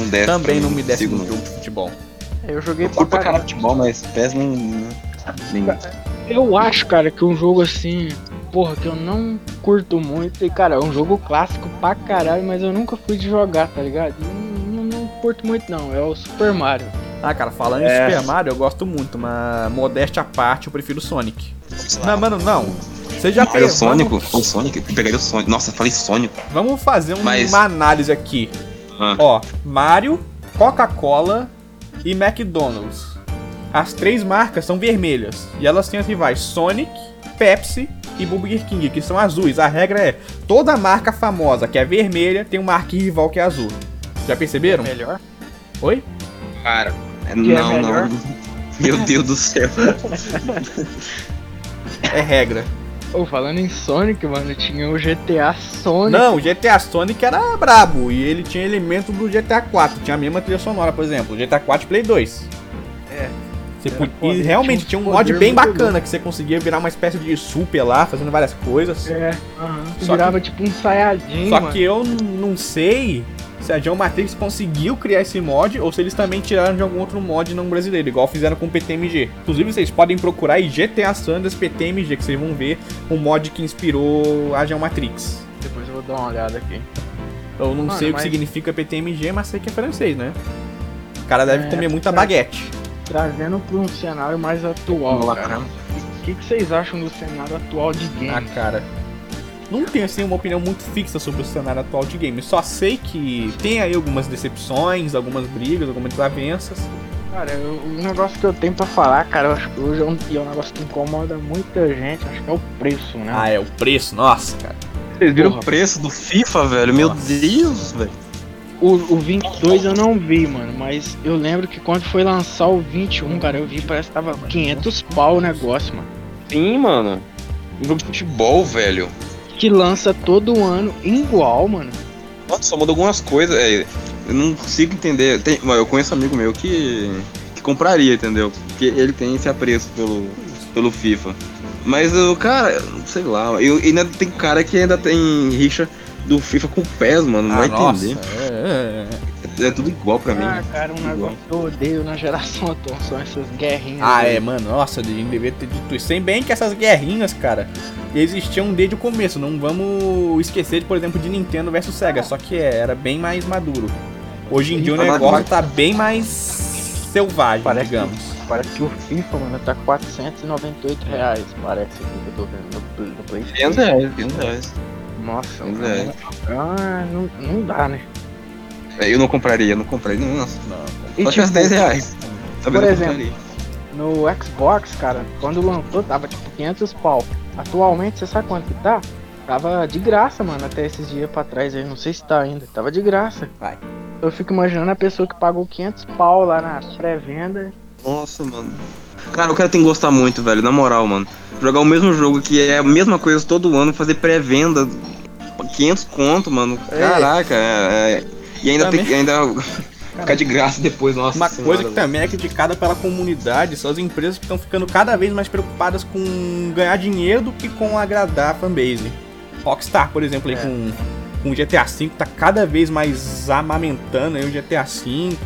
não desce. Também não me desce no jogo de futebol. Eu joguei Eu curto pra caralho. futebol, mas PES não. nem- Eu acho, cara, que um jogo assim, porra, que eu não curto muito, e cara, é um jogo clássico pra caralho, mas eu nunca fui de jogar, tá ligado? Não, não, não curto muito não, é o Super Mario. Ah, cara, falando em É. Super Mario, eu gosto muito, mas modéstia à parte, eu prefiro Sonic. Não, mano, não. Você já Ah, é o? Vamos, O Sonic? Eu pegaria o Sonic. Nossa, eu falei Sônico. vamos fazer um- Mas- uma análise aqui. Ah. Ó, Mario, Coca-Cola e McDonald's. As três marcas são vermelhas e elas têm as rivais Sonic, Pepsi e Burger King, que são azuis. A regra é: toda marca famosa que é vermelha tem uma marca rival que é azul. Já perceberam? Melhor? Oi? Cara, Que é não, melhor? não. [laughs] Meu Deus do céu. [laughs] É regra. Ô, falando em Sonic, mano, tinha o GTA Sonic. Não, o GTA Sonic era brabo e ele tinha elemento do GTA 4, tinha a mesma trilha sonora, por exemplo, o GTA 4 Play 2. É. Você E realmente tinha tinha um mod bem bacana que você conseguia virar uma espécie de super lá, fazendo várias coisas. É, aham. Só Virava tipo um Saiyajin, Só mano. que eu não sei se a Geomatrix conseguiu criar esse mod ou se eles também tiraram de algum outro mod não brasileiro, igual fizeram com o PTMG. Inclusive vocês podem procurar aí GTA Sanders PTMG, que vocês vão ver um mod que inspirou a Geomatrix. Depois eu vou dar uma olhada aqui. Eu não Mano, sei o que mas- significa PTMG, mas sei que é francês, né? O cara deve É, comer muita é. baguete. Trazendo pra um cenário mais atual, cara. O que, que vocês acham do cenário atual de Ah, games? cara. Não tenho assim uma opinião muito fixa sobre o cenário atual de games. Só sei que tem aí algumas decepções, algumas brigas, algumas desavenças. Cara, o negócio que eu tenho pra falar, cara, eu acho que hoje é um, e é um negócio que incomoda muita gente, acho que é o preço, né? Ah, é o preço, nossa, cara. Vocês viram Porra. o preço do FIFA, velho? Meu Nossa. Deus, velho. O, o 22 eu não vi, mano, mas eu lembro que quando foi lançar o 21, cara, eu vi, parece que tava 500 pau o negócio, mano. Sim, mano. Um jogo de futebol, velho. Que lança todo ano igual, mano. Nossa, só muda algumas coisas. é, eu não consigo entender. Tem, eu conheço um amigo meu que, que compraria, entendeu? Porque ele tem esse apreço pelo, pelo FIFA. Mas o cara, sei lá, eu, ainda tem cara que ainda tem rixa do FIFA com o PES, mano. Não ah, vai nossa. entender. É, é, é. É tudo igual pra mim. Ah, cara, um negócio que eu odeio na geração [laughs] atual são essas guerrinhas. Ah, aí. é, mano, nossa, a gente devia ter dito isso. Sem bem que essas guerrinhas, cara, existiam desde o começo. Não vamos esquecer, de, por exemplo, de Nintendo versus Sega, só que é, era bem mais maduro. Hoje em dia o Mas- negócio tá bem mais selvagem, Parece que- digamos. Parece que o FIFA, mano, tá 498 reais, parece que eu tô vendo no, Play- no Playstation. 500 reais, 500 reais. Nossa, Pois mano. é. Ah, não, não dá, né? É, Eu não compraria, não compraria. Nossa, Não. E, só tipo, 10 reais. Por exemplo, compraria. No Xbox, cara, quando lançou tava tipo 500 pau. Atualmente, você sabe quanto que tá? Tava de graça, mano, até esses dias pra trás aí, não sei se tá ainda. Tava de graça. Vai. Eu fico imaginando a pessoa que pagou 500 pau lá na pré-venda. Nossa, mano. Cara, o cara tem que gostar muito, velho, na moral, mano. Jogar o mesmo jogo que é a mesma coisa todo ano, fazer pré-venda, 500 conto, mano. É. Caraca, é, é- E ainda Também. tem que ainda ficar de graça depois, nossa Uma senhora, coisa que velho. também é criticada pela comunidade são as empresas que estão ficando cada vez mais preocupadas com ganhar dinheiro do que com agradar a fanbase. Rockstar, por exemplo, aí É. com, com o GTA V tá cada vez mais amamentando aí o GTA V,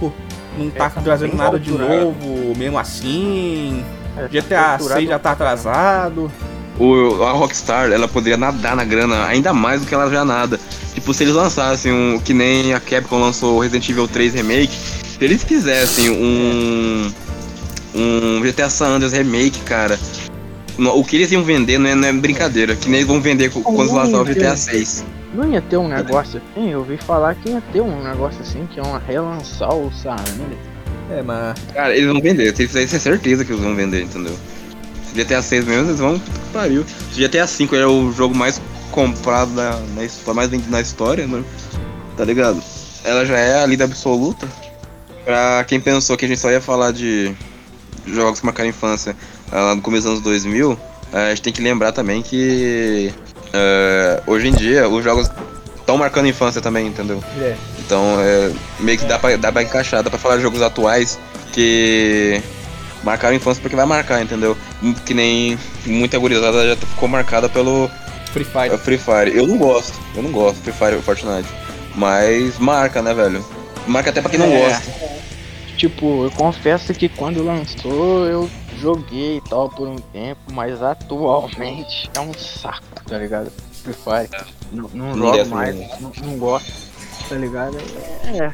não tá É, tá trazendo nada de alturado. novo, mesmo assim. É, GTA estruturado 6 já tá atrasado. O, a Rockstar, ela poderia nadar na grana ainda mais do que ela já nada. Tipo, se eles lançassem um. Que nem a Capcom lançou o Resident Evil 3 Remake. Se eles fizessem um. Um GTA San Andreas Remake, cara. O que eles iam vender não é, não é brincadeira. Que nem eles vão vender co- quando lançar o GTA 6. Não ia ter um negócio assim? Eu ouvi falar que ia ter um negócio assim, que iam relançar o San Andreas. É, mas Cara, eles vão vender. Se eles fizerem, é certeza que eles vão vender, entendeu? Se GTA 6 mesmo, eles vão. Pariu. Se GTA 5 é o jogo mais comprado na, na história, mais vendido na história, né? Tá ligado? Ela já é a líder absoluta. Pra quem pensou que a gente só ia falar de jogos que marcaram a infância ah, lá no começo dos anos 2000, ah, a gente tem que lembrar também que ah, hoje em dia os jogos estão marcando a infância também, entendeu? É. Então é, meio que dá pra, dá pra encaixar, dá pra falar de jogos atuais que marcaram a infância porque vai marcar, entendeu? Que nem muita gurizada já ficou marcada pelo Free Fire. é, Free Fire. Eu não gosto, eu não gosto Free Fire e Fortnite. Mas marca, né, velho? Marca até pra quem não É. gosta. Tipo, eu confesso que quando lançou eu joguei e tal por um tempo, mas atualmente é um saco, tá ligado? Free Fire. Não, não Não jogo mais, não, não gosto, tá ligado? É,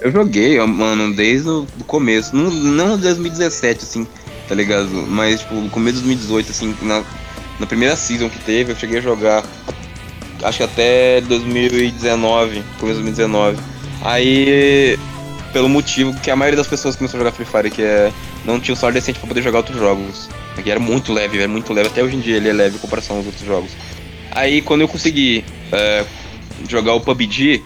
Eu joguei, ó, mano, desde o começo. Não, não 2017, assim, tá ligado? Mas, tipo, no começo de 2018, assim, na, na primeira season que teve, eu cheguei a jogar. Acho que até 2019, começo de 2019. Aí, pelo motivo que a maioria das pessoas começou a jogar Free Fire, que é. Não tinha um salário decente pra poder jogar outros jogos. Que era muito leve, era muito leve. Até hoje em dia ele é leve em comparação aos outros jogos. Aí, quando eu consegui é, jogar o PUBG,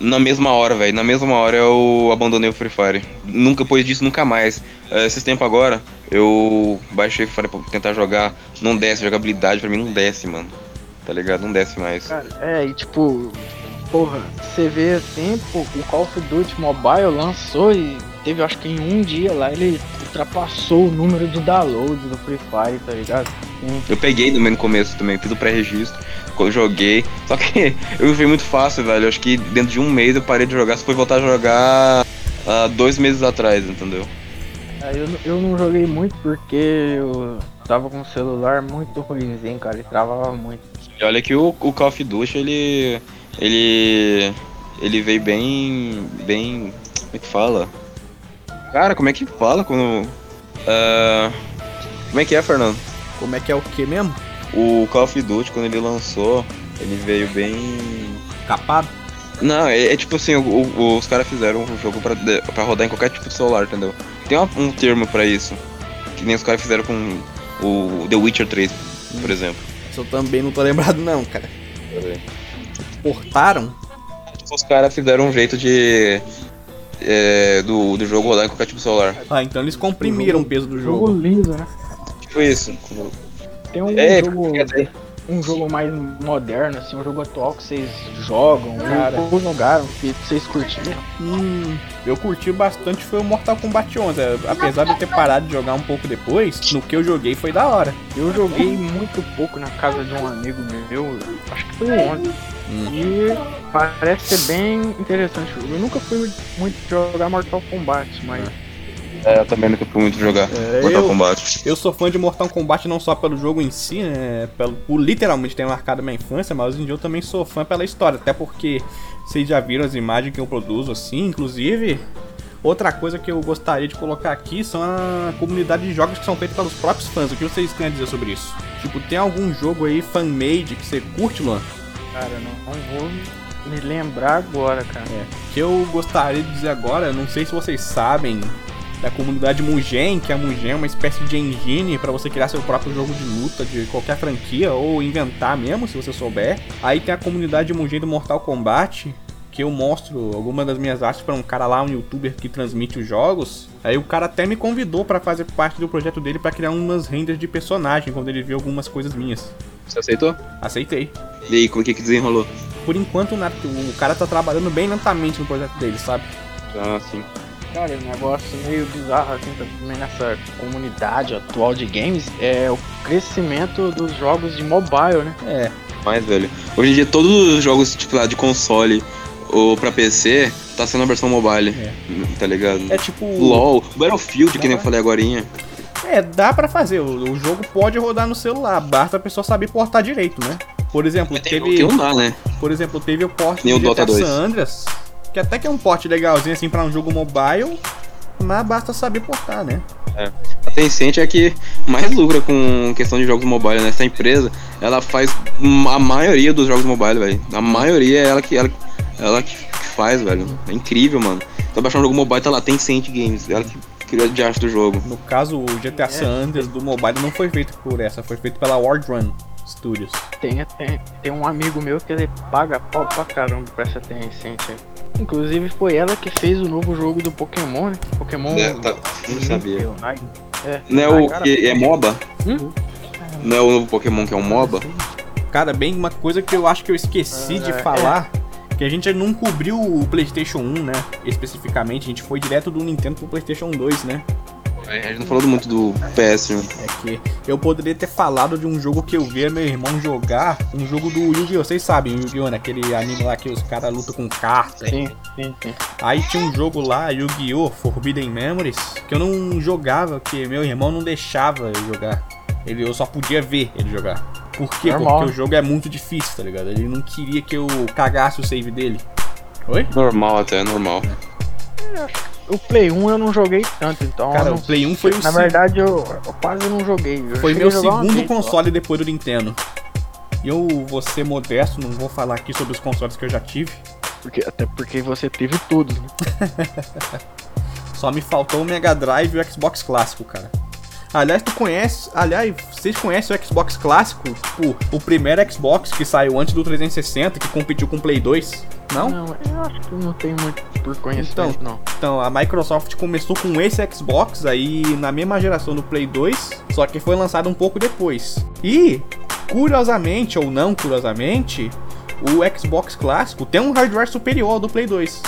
na mesma hora, velho. Na mesma hora eu abandonei o Free Fire. Nunca, depois disso, nunca mais. É, esses tempos agora, eu baixei o Free Fire pra tentar jogar. Não desce, jogabilidade pra mim não desce, mano. Tá ligado? Não desce mais. cara, é, e tipo, porra, você vê assim, pô, o Call of Duty Mobile lançou e teve, acho que em um dia lá, ele ultrapassou o número de downloads do Free Fire, tá ligado? Eu peguei no começo também, fiz o pré-registro, eu joguei. Só que [laughs] eu vi muito fácil, velho. Eu acho que dentro de um mês eu parei de jogar, só fui voltar a jogar há dois meses atrás, entendeu? Aí eu, não- eu não joguei muito porque eu tava com o celular muito ruimzinho, cara, e travava muito. E olha que o, o Call of Duty, ele. Ele. Ele veio bem. bem. Como é que fala? Cara, como é que fala quando. ah, como é que é, Fernando? Como é que é o que mesmo? O Call of Duty, quando ele lançou, ele veio bem. Capado? Não, é, é tipo assim, o- o- os caras fizeram um jogo pra, pra rodar em qualquer tipo de celular, entendeu? Tem uma- um termo pra isso. Que nem os caras fizeram com o The Witcher 3, por exemplo. Isso eu também não tô lembrado não, cara. Portaram? Os caras fizeram um jeito de. é, do, do jogo rodar em qualquer tipo de celular. Ah, então eles comprimiram o peso do jogo. liso, né? Tipo isso. Tem um É, jogo. quer dizer, um jogo mais moderno, assim, um jogo atual que vocês jogam, Cara. ou jogaram, que vocês curtiram. Hum, eu curti bastante foi o Mortal Kombat 11. é, Apesar de eu ter parado de jogar um pouco depois, no que eu joguei foi da hora. Eu joguei muito pouco na casa de um amigo meu, acho que foi o 11. E parece ser bem interessante. Eu nunca fui muito jogar Mortal Kombat, mas é, eu também nunca fui muito jogar É, Mortal eu- Kombat. Eu sou fã de Mortal Kombat não só pelo jogo em si, né? Pelo, por literalmente ter marcado minha infância, mas hoje em dia eu também sou fã pela história. Até porque vocês já viram as imagens que eu produzo assim, inclusive. Outra coisa que eu gostaria de colocar aqui são a comunidade de jogos que são feitos pelos próprios fãs. O que vocês têm a dizer sobre isso? Tipo, tem algum jogo aí fan-made que você curte, Luan? cara, não, não vou me lembrar agora, cara. É, que eu gostaria de dizer agora, não sei se vocês sabem da comunidade Mugen, que a Mugen é uma espécie de engine para você criar seu próprio jogo de luta de qualquer franquia ou inventar mesmo, se você souber. Aí tem a comunidade Mugen do Mortal Kombat, porque eu mostro algumas das minhas artes para um cara lá, um youtuber que transmite os jogos. Aí o cara até me convidou para fazer parte do projeto dele para criar umas renders de personagem quando ele viu algumas coisas minhas. Você aceitou? Aceitei. E aí, como é que que desenrolou? Por enquanto, o cara tá trabalhando bem lentamente no projeto dele, sabe? Ah, sim. Cara, um negócio meio bizarro assim também nessa comunidade atual de games é o crescimento dos jogos de mobile, né? É. Mais, velho. Hoje em dia, todos os jogos, tipo, lá de console ou pra PC, tá sendo a versão mobile. É. Tá ligado? É tipo. LOL, Battlefield, que nem eu falei agora. É, dá pra fazer. O, o jogo pode rodar no celular, basta a pessoa saber portar direito, né? Por exemplo, Tem, teve. tem um lá, né? Por exemplo, teve o porte Nem o do Dota GTA 2. San Andreas, que até que é um porte legalzinho assim pra um jogo mobile, mas basta saber portar, né? A Tencent é que mais lucra com questão de jogos mobile, né? Essa empresa, ela faz a maioria dos jogos mobile, velho. A maioria é ela que, ela, ela que faz, velho. É incrível, mano. Então baixar um jogo mobile, tá lá, Tencent Games. Ela que criou de arte do jogo. No caso, o GTA San Andreas do mobile não foi feito por essa, foi feito pela Wardrun Studios. Tem, tem, tem um amigo meu que ele paga pau pra caramba pra essa Tencent aí. Inclusive foi ela que fez o novo jogo do Pokémon, né? Pokémon. É, tá- não sabia. É. Não é Ah, o cara, que é MOBA? Hum? Não é o novo Pokémon que é um MOBA? Cara, bem uma coisa que eu acho que eu esqueci de É, falar, que a gente não cobriu o PlayStation 1, né? Especificamente, a gente foi direto do Nintendo pro PlayStation 2, né? A gente não falou muito do PS1. É que eu poderia ter falado de um jogo que eu via meu irmão jogar, um jogo do Yu-Gi-Oh! Vocês sabem, Yu-Gi-Oh! né? Aquele anime lá que os caras lutam com cartas. Sim, sim, sim. Aí tinha um jogo lá, Yu-Gi-Oh! Forbidden Memories, que eu não jogava, porque meu irmão não deixava eu jogar. Ele, eu só podia ver ele jogar. Por quê? Normal. Porque o jogo é muito difícil, tá ligado? Ele não queria que eu cagasse o save dele. Oi? Normal até, normal. O Play 1 eu não joguei tanto, então. Cara, eu o não- Play 1 foi o Na verdade, eu, eu quase não joguei. Eu Foi meu segundo vez console depois do Nintendo. E eu vou ser modesto, não vou falar aqui sobre os consoles que eu já tive. Porque, até porque você teve tudo. Né? [laughs] Só me faltou o Mega Drive e o Xbox clássico, cara. Aliás, tu conhece. Aliás, vocês conhecem o Xbox clássico? Tipo, o primeiro Xbox que saiu antes do 360, que competiu com o Play 2? Não? Não, eu acho que não tem muito por conhecimento, Então. não. Então, a Microsoft começou com esse Xbox aí na mesma geração do Play 2, só que foi lançado um pouco depois. E, curiosamente ou não curiosamente, o Xbox clássico tem um hardware superior ao do Play 2.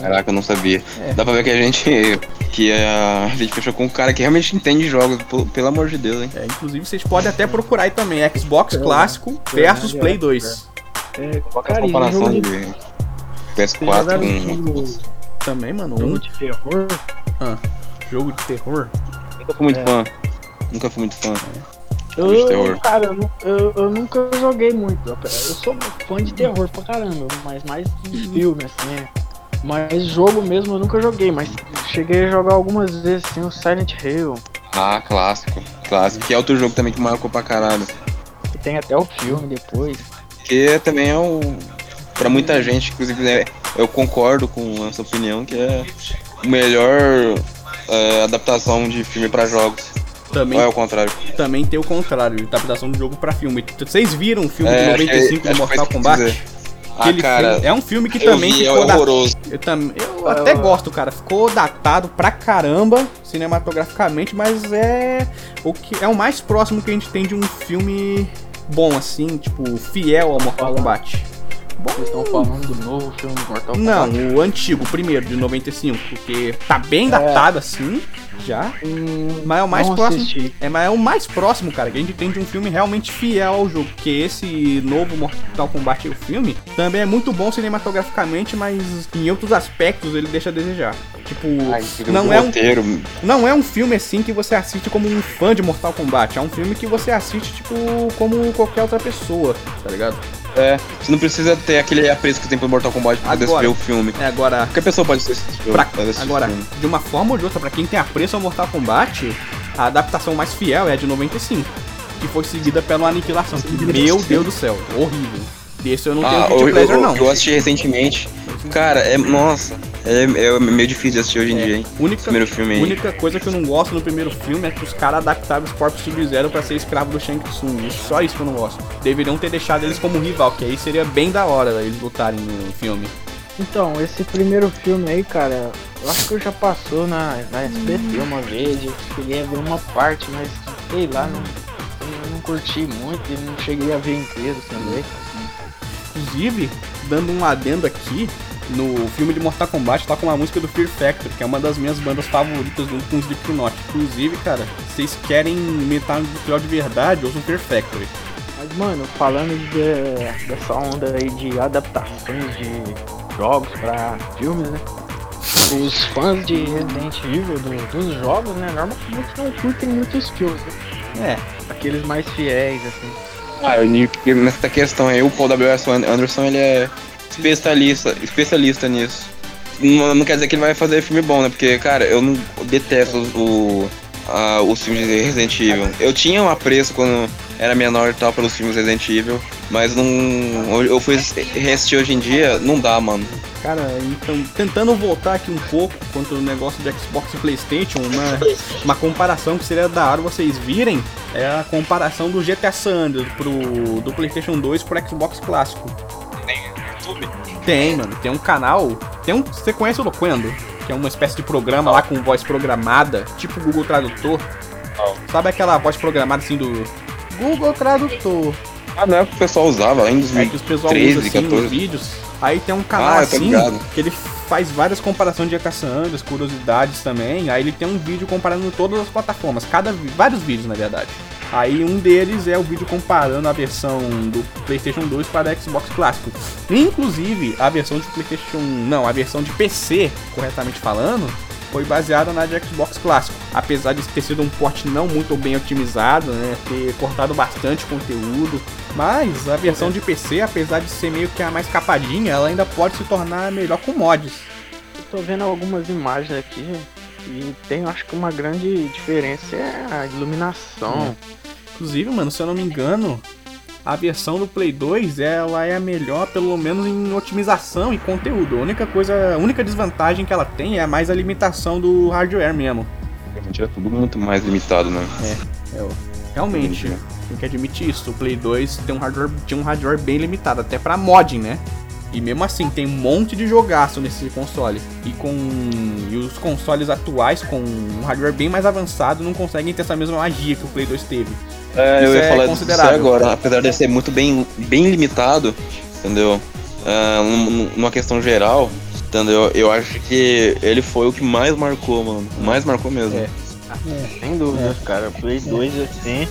Caraca, eu não sabia. É. Dá pra ver que a gente. Que a gente fechou com um cara que realmente entende jogos, pelo, amor de Deus, hein? É, inclusive, vocês podem até procurar aí também, Xbox É, clássico é, versus é, Play é. 2. É, é a cara, e comparação jogo de de, PS4 jogaram com. jogo, Também, mano, jogo um de terror. jogo de terror. Nunca fui muito É. fã. Nunca fui muito fã. Jogo de terror. Eu, cara, eu, eu, eu nunca joguei muito. Eu sou fã de terror pra caramba, mas mais de [laughs] filme, assim, né? Mas jogo mesmo eu nunca joguei, mas cheguei a jogar algumas vezes, assim, o Silent Hill. Ah, clássico. Clássico. Que é outro jogo também que marcou pra caralho. Que tem até o filme depois. Que também é o. Pra muita gente, inclusive, né, eu concordo com essa opinião, que é o melhor é, adaptação de filme pra jogos. Também, Ou é o contrário? também tem o contrário, adaptação de jogo pra filme. Vocês viram o filme É, de acho que- 95 do acho que Mortal foi isso que eu Kombat? Dizer. Ah, Aquele cara, filme- é um filme que eu também vi, é ficou datado. horroroso. Eu, tam... eu até gosto, cara. Ficou datado pra caramba cinematograficamente, mas é o que é o mais próximo que a gente tem de um filme bom assim, tipo, fiel ao Mortal Kombat. Vocês estão falando do novo filme do Mortal Não, Kombat? o antigo, o primeiro de 95, porque tá bem datado assim, já. Hum, Mas é o mais não próximo. assisti. É, mas é o mais próximo, cara, que a gente tem de um filme realmente fiel ao jogo. Porque esse novo Mortal Kombat, o filme, também é muito bom cinematograficamente, mas em outros aspectos ele deixa a desejar. Tipo, Ai, não o é um roteiro. não é um filme assim que você assiste como um fã de Mortal Kombat. É um filme que você assiste, tipo, como qualquer outra pessoa, tá ligado? É, você não precisa ter aquele apreço que tem pro Mortal Kombat pra poder Agora. ver o filme. É, agora. Qualquer pessoa pode assistir esse filme. Pra- agora, esse filme. de uma forma ou de outra, pra quem tem apreço ao Mortal Kombat, a adaptação mais fiel é a de 95, que foi seguida pela Aniquilação. Que, meu Deus do céu, horrível. Desse eu não tenho Ah, eu, pleasure, eu, não. eu assisti recentemente. Cara, é. Nossa, é, é meio difícil de assistir hoje em dia, hein? Única, Primeiro filme aí. única coisa que eu não gosto no primeiro filme é que os caras adaptaram os corpos Sub-Zero pra ser escravo do Shang Tsung. Isso- Só isso que eu não gosto. Deveriam ter deixado eles como rival, que aí seria bem da hora eles lutarem no filme. Então, esse primeiro filme aí, cara, eu acho que eu já passou na, na SBT uma vez, eu cheguei a ver uma parte, mas sei lá, não, eu não curti muito e não cheguei a ver inteiro também. Inclusive, dando um adendo aqui, no filme de Mortal Kombat tá com uma música do Fear Factory, que é uma das minhas bandas favoritas do com Slipknot. Inclusive, cara, vocês querem metal industrial de verdade, ouçam Fear Factory. Mas, mano, falando de, dessa onda aí de adaptações de jogos pra filmes, né? Os fãs de Resident Evil do, dos jogos, né, normalmente não curtem muitos filmes, né? É, Aqueles mais fiéis, assim. Ah, eu- nessa questão aí, o Paul W.S. Anderson, ele é especialista, especialista nisso. Não, não quer dizer que ele vai fazer filme bom, né? Porque, cara, eu não detesto o, a- os filmes de Resident Evil. Eu tinha um apreço quando era menor e tal pelos filmes Resident Evil, mas não. Eu eu fui reassistir hoje em dia, não dá, mano. Cara, então, tentando voltar aqui um pouco quanto o negócio de Xbox e Playstation, uma, uma comparação que seria da hora vocês virem, é a comparação do GTA San Andreas pro, do Playstation 2 pro Xbox clássico. Tem, mano, tem um canal, tem um, você conhece o Loquendo? Que é uma espécie de programa lá com voz programada, tipo Google Tradutor. Sabe aquela voz programada assim do Google Tradutor? Ah, não é que o pessoal usava lá em É que os pessoal 2013, usa assim nos 14. vídeos. Aí tem um canal Ah, eu tô assim que ele faz várias comparações de Andreas, curiosidades também. Aí ele tem um vídeo comparando todas as plataformas, cada vários vídeos na verdade. Aí um deles é o vídeo comparando a versão do PlayStation 2 para a Xbox clássico. Inclusive, a versão de PlayStation, não, a versão de PC, corretamente falando, foi baseada na de Xbox clássico. Apesar de ter sido um porte não muito bem otimizado, né, ter cortado bastante conteúdo, mas a versão de PC, apesar de ser meio que a mais capadinha, ela ainda pode se tornar melhor com mods. Eu tô vendo algumas imagens aqui e tem, acho que uma grande diferença é a iluminação. Inclusive, mano, se eu não me engano, a versão do Play 2 ela é a melhor, pelo menos em otimização e conteúdo. A única coisa, a única desvantagem que ela tem é mais a limitação do hardware mesmo. Realmente é tudo muito mais limitado, né? É, o- realmente, tem que admitir isso. O Play 2 tem um hardware, tinha um hardware bem limitado, até pra modding, né? E mesmo assim, tem um monte de jogaço nesse console. E com e os consoles atuais, com um hardware bem mais avançado, não conseguem ter essa mesma magia que o Play 2 teve. É, Isso eu ia é falar disso agora. Apesar de ser muito bem, bem limitado, entendeu? Num- numa questão geral, entendeu? Eu acho que ele foi o que mais marcou, mano. Mais marcou mesmo. É. Sem dúvida, cara. Play 2 assim.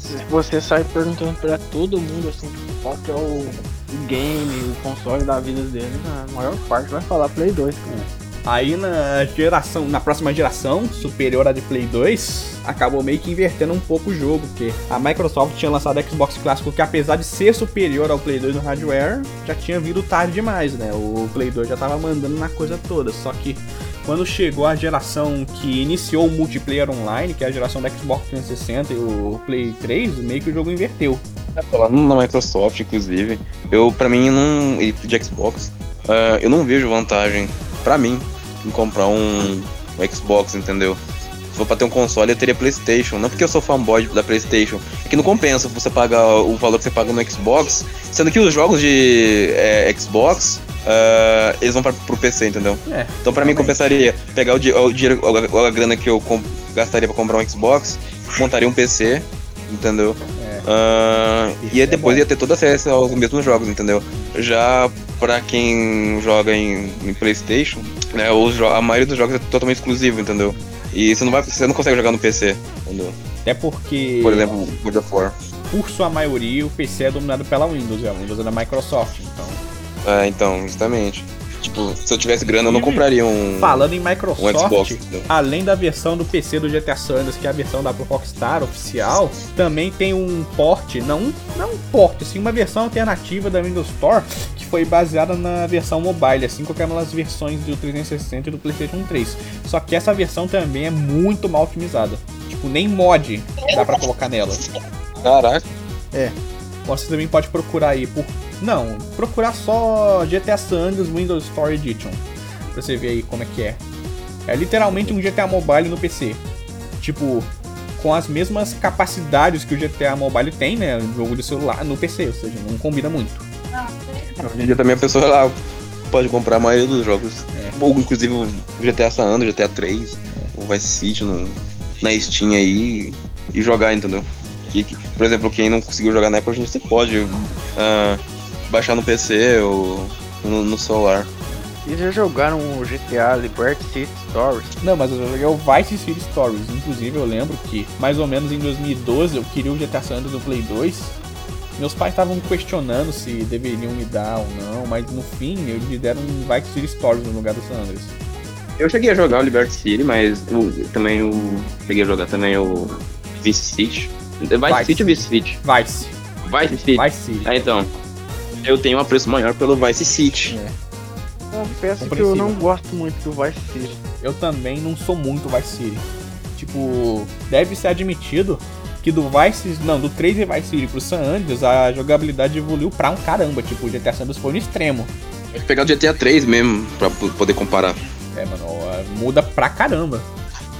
Se você sai perguntando pra todo mundo assim, qual que é o o game, o console da vida dele, a maior parte vai falar Play 2, cara. Aí na geração, na próxima geração, superior à de Play 2, acabou meio que invertendo um pouco o jogo, porque a Microsoft tinha lançado o Xbox clássico que apesar de ser superior ao Play 2 no hardware, já tinha vindo tarde demais, né? O Play 2 já tava mandando na coisa toda, só que quando chegou a geração que iniciou o multiplayer online, que é a geração da Xbox 360 e o Play 3, meio que o jogo inverteu. Falando na Microsoft, inclusive, eu, pra mim, não. E de Xbox, ah, eu não vejo vantagem, pra mim, em comprar um, um Xbox, entendeu? Se for pra ter um console, eu teria PlayStation. Não porque eu sou fanboy da PlayStation. É que não compensa você pagar o valor que você paga no Xbox, sendo que os jogos de é, Xbox. ah, eles vão pra, pro PC, entendeu? É, Então pra mim compensaria pegar o, o dinheiro, a, a grana que eu gastaria pra comprar um Xbox, montaria um PC, entendeu? Ah, Isso e aí é depois ia ter todo acesso aos mesmos jogos, entendeu? Já pra quem joga em, em Playstation, né, os a maioria dos jogos é totalmente exclusivo, entendeu? E você não, vai, você não consegue jogar no PC, entendeu? até porque, Por exemplo, God of War. por sua maioria, o PC é dominado pela Windows, e a Windows é da Microsoft, então... É, então, justamente. Tipo, se eu tivesse grana, eu não compraria um, Falando em um Microsoft, Xbox. entendeu? além da versão do PC do GTA San Andreas, que é a versão da Rockstar oficial, também tem um port, não, não um port, assim, uma versão alternativa da Windows Store, foi baseada na versão mobile, assim como aquelas versões do 360 e do PlayStation 3. Só que essa versão também é muito mal otimizada. Tipo, nem mod dá pra colocar nela. Caraca. Você também pode procurar aí por. Não, procurar só GTA San Andreas Windows Store Edition. Pra você ver aí como é que é. É literalmente um GTA Mobile no PC. Tipo, com as mesmas capacidades que o GTA Mobile tem, né? Jogo de celular no PC, ou seja, não combina muito. Hoje em dia também a pessoa lá pode comprar a maioria dos jogos. Ou inclusive o GTA San Andreas, GTA 3, o Vice City no, na Steam aí e jogar, entendeu? Que, por exemplo, quem não conseguiu jogar na Apple, a gente você pode ah, baixar no PC ou no, no celular. Vocês já jogaram o GTA Liberty City Stories? Não, mas eu joguei o Vice City Stories. Inclusive, eu lembro que, mais ou menos em 2012, eu queria o GTA San Andreas no Play 2. Meus pais estavam questionando se deveriam me dar ou não, mas no fim, eles me deram um Vice City Stories no lugar do San Andreas. Eu cheguei a jogar o Liberty City, mas eu, também eu cheguei a jogar também o Vice City. Vice, Vice. City ou Vice City? Vice. Vice City. Vice City. Ah, então. Eu tenho um apreço maior pelo Vice City. Confesso que eu não gosto muito do Vice City. Eu também não sou muito Vice City. Tipo, deve ser admitido que do Vice, não, do 3 e Vice City pro San Andreas, a jogabilidade evoluiu pra um caramba. Tipo, o GTA San Andreas foi no extremo. Vou pegar o GTA 3 mesmo, pra poder comparar. É, mano, muda pra caramba.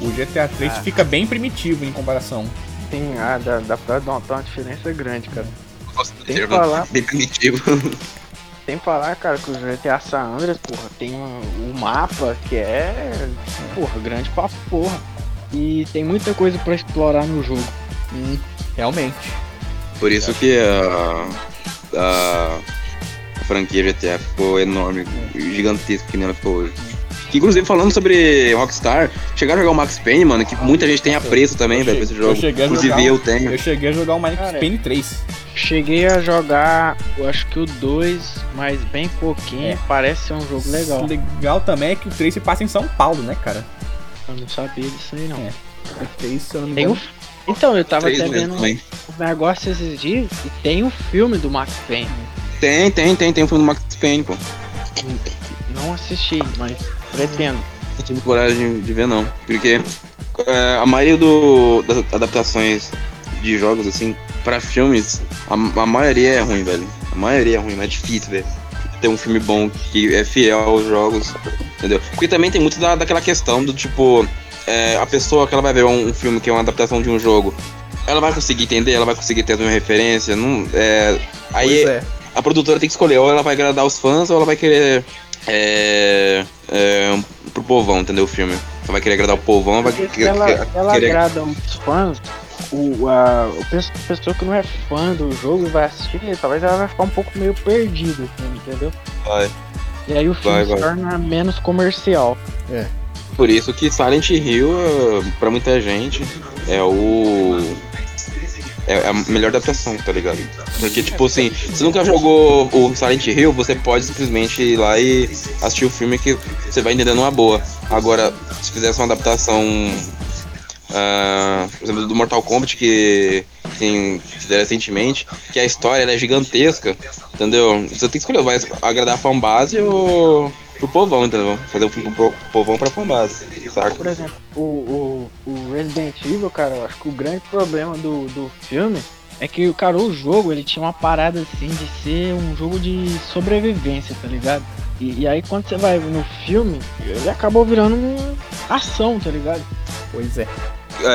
O GTA 3 Ah. fica bem primitivo em comparação. Tem, ah, dá, dá pra notar uma diferença grande, cara. Gosto Tem que falar. Bem primitivo. [laughs] Sem falar, cara, que o GTA San Andreas, porra, tem um, um mapa que é, porra, grande pra porra. E tem muita coisa pra explorar no jogo. Hum, realmente. Por isso que a, a, a franquia GTA ficou enorme, gigantesca que nem ela ficou hoje. Que, inclusive, falando sobre Rockstar, chegaram a jogar o Max Payne, mano, que muita gente tem apreço também, velho, esse jogo. eu Inclusive jogar- eu tenho. Eu cheguei a jogar o Max Cara, Payne 3. Cheguei a jogar, eu acho que o 2, mas bem pouquinho, É. parece ser um jogo legal. legal também é que o 3 se passa em São Paulo, né, cara? Eu não sabia disso aí, não. É. O 3, se eu não me Tem um... Então, eu tava até vendo também. um negócio esses dias e tem um filme do Max Payne. Tem, tem, tem, tem um filme do Max Payne, pô. Não assisti, mas pretendo. Não tive coragem de ver, não. Porque é, a maioria do, das adaptações de jogos, assim, pra filmes, a, a maioria é ruim, velho. A maioria é ruim, mas é difícil, velho. Ter um filme bom que é fiel aos jogos, entendeu? Porque também tem muito da, daquela questão do tipo, é, a pessoa que ela vai ver um, um filme que é uma adaptação de um jogo, ela vai conseguir entender, ela vai conseguir ter a mesma referência, não, é, aí é. a produtora tem que escolher, ou ela vai agradar os fãs, ou ela vai querer. É, é, pro povão, entendeu? O filme. Ela vai querer agradar o povão, vai querer. se ela, ela querer- agrada os fãs, o, a, a pessoa que não é fã do jogo e vai assistir, talvez ela vai ficar um pouco meio perdida, entendeu? Vai. E aí o filme Vai, se vai. torna menos comercial. Por isso que Silent Hill, é, pra muita gente, é o. É a melhor adaptação, tá ligado? Porque, tipo assim, se nunca jogou o Silent Hill, você pode simplesmente ir lá e assistir o filme que você vai entender numa boa. Agora, se fizesse uma adaptação, ah, por exemplo, do Mortal Kombat que tem fizeram recentemente, que a história é gigantesca, entendeu? Você tem que escolher, vai agradar a fanbase ou pro povão, entendeu? Fazer o filme pro povão pra fanbase, saca? Por exemplo, o, o, o Resident Evil, cara, eu acho que o grande problema do, do filme é que, cara, o jogo ele tinha uma parada assim de ser um jogo de sobrevivência, tá ligado? E, e aí quando você vai no filme, ele acabou virando uma ação, tá ligado? Pois é.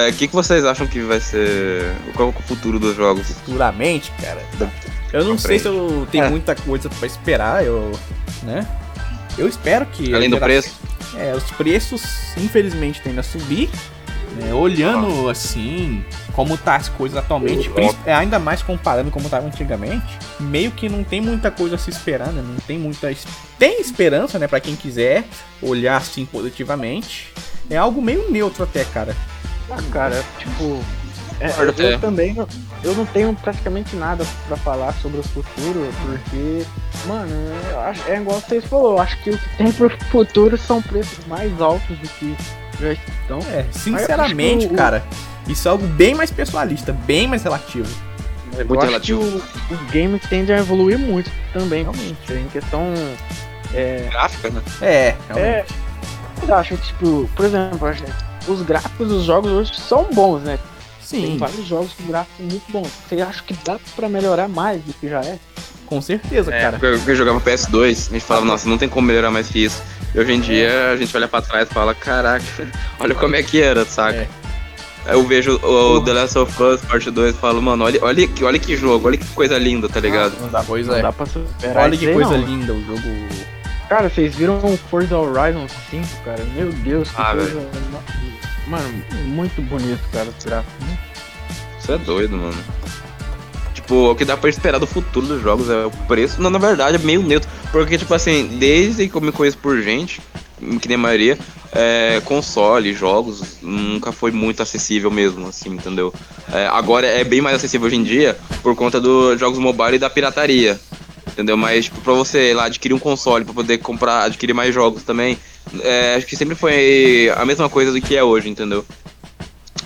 O que, que vocês acham que vai ser. Qual é o futuro dos jogos? Futuramente, cara. Eu não sei se eu tenho É. muita coisa pra esperar, eu. né? Eu espero que. Além do gera- preço? É, os preços, infelizmente, tendem a subir. né? Olhando assim, como tá as coisas atualmente, é, ainda mais comparando como tava antigamente, meio que não tem muita coisa a se esperar, né? Não tem muita. Tem esperança, né, pra quem quiser olhar assim positivamente. É algo meio neutro até, cara. Ah, cara, tipo. é, eu também não, eu não tenho praticamente nada pra falar sobre o futuro, porque, mano, eu acho, é igual vocês falaram, eu acho que o que tem pro futuro são preços mais altos do que já estão. É, sinceramente, o- cara, isso é algo bem mais pessoalista, bem mais relativo. É eu muito acho relativo. que o, o game tende a evoluir muito também, Realmente. em questão. É, Gráfica, né? É, realmente. é, eu acho que, tipo, por exemplo, os gráficos dos jogos hoje são bons, né? Tem Sim, vários jogos com gráficos muito bons. Você acha que dá pra melhorar mais do que já é? com certeza, É, cara. eu, eu jogava PS2, a gente falava, nossa, não tem como melhorar mais que isso. E hoje em dia a gente olha pra trás e fala, caraca, [laughs] olha como é que era, saca? É. Aí eu vejo o, o The Last of Us Part 2 e falo, mano, olha, olha, que, olha que jogo, olha que coisa linda, tá ligado? Pois Não é. dá pra superar Olha que coisa não. linda o jogo. Cara, vocês viram o Forza Horizon 5, cara? Meu Deus, que Ah, coisa. Mano, muito bonito, cara, os gráficos. Isso é doido, mano. Tipo, o que dá pra esperar do futuro dos jogos é o preço. Não, na verdade, é meio neutro. Porque, tipo assim, desde que eu me conheço por gente, que nem a maioria, é, console, jogos, nunca foi muito acessível mesmo, assim, entendeu? É, agora é bem mais acessível hoje em dia por conta dos jogos mobile e da pirataria. Entendeu? Mas, tipo, pra você lá adquirir um console, pra poder comprar, adquirir mais jogos também, é, acho que sempre foi a mesma coisa do que é hoje, entendeu?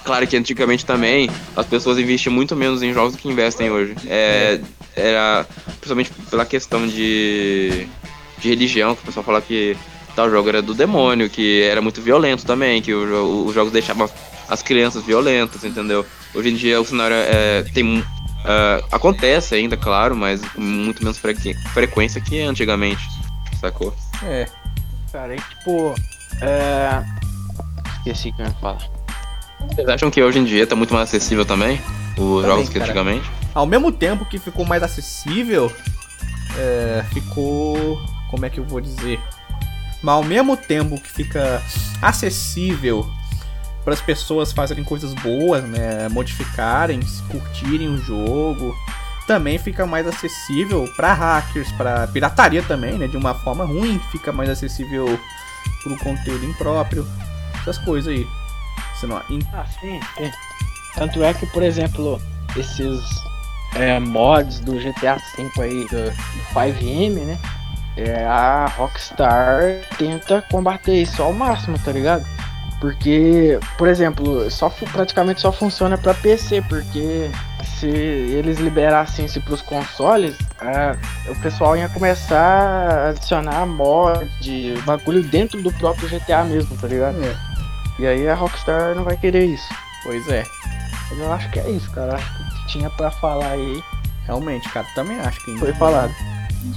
Claro que antigamente também as pessoas investiam muito menos em jogos do que investem hoje. É, era principalmente pela questão de, de religião, que o pessoal fala que tal jogo era do demônio, que era muito violento também, que os jogos deixavam as crianças violentas, entendeu? Hoje em dia o cenário é, tem é, acontece ainda, claro, mas com muito menos frequ- frequência que antigamente, sacou? É. Cara, e tipo. É. Esqueci o que eu ia falar. Vocês acham que hoje em dia tá muito mais acessível também os Também, jogos que cara. antigamente? Ao mesmo tempo que ficou mais acessível, é, ficou. Como é que eu vou dizer? Mas ao mesmo tempo que fica acessível para as pessoas fazerem coisas boas, né? Modificarem, curtirem o jogo. Também fica mais acessível para hackers, para pirataria também, né? De uma forma ruim, fica mais acessível pro conteúdo impróprio. Essas coisas aí. Senão, em- Ah, sim, sim. Tanto é que, por exemplo, esses é, mods do GTA V aí, do 5M, né? É, a Rockstar tenta combater isso ao máximo, tá ligado? Porque, por exemplo, só praticamente só funciona pra PC, porque se eles liberassem isso pros consoles, é, o pessoal ia começar a adicionar mod, bagulho dentro do próprio GTA mesmo, tá ligado? é, E aí a Rockstar não vai querer isso. pois é. Mas eu acho que é isso, cara. Acho que tinha pra falar aí. Realmente, cara, também acho que. Foi falado.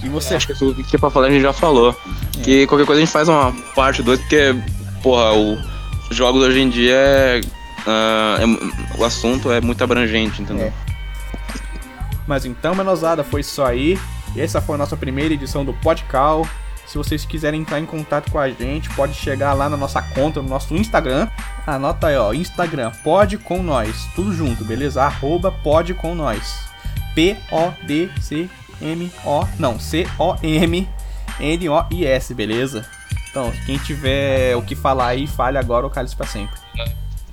E você? Acho que o que é pra falar a gente já falou. Que qualquer coisa a gente faz uma parte 2, porque, porra, o os jogos hoje em dia é, ah, é- O assunto é muito abrangente, entendeu? É. Mas então, menosada, foi isso aí. Essa foi a nossa primeira edição do Podcal. Se vocês quiserem entrar em contato com a gente, pode chegar lá na nossa conta, no nosso Instagram. Anota aí, ó, Instagram, pode com nós, tudo junto, beleza? Arroba pode com nós. P-O-D-C-M-O, não, C-O-M-N-O-I-S, beleza? Então, quem tiver o que falar aí, fale agora ou cale-se pra sempre.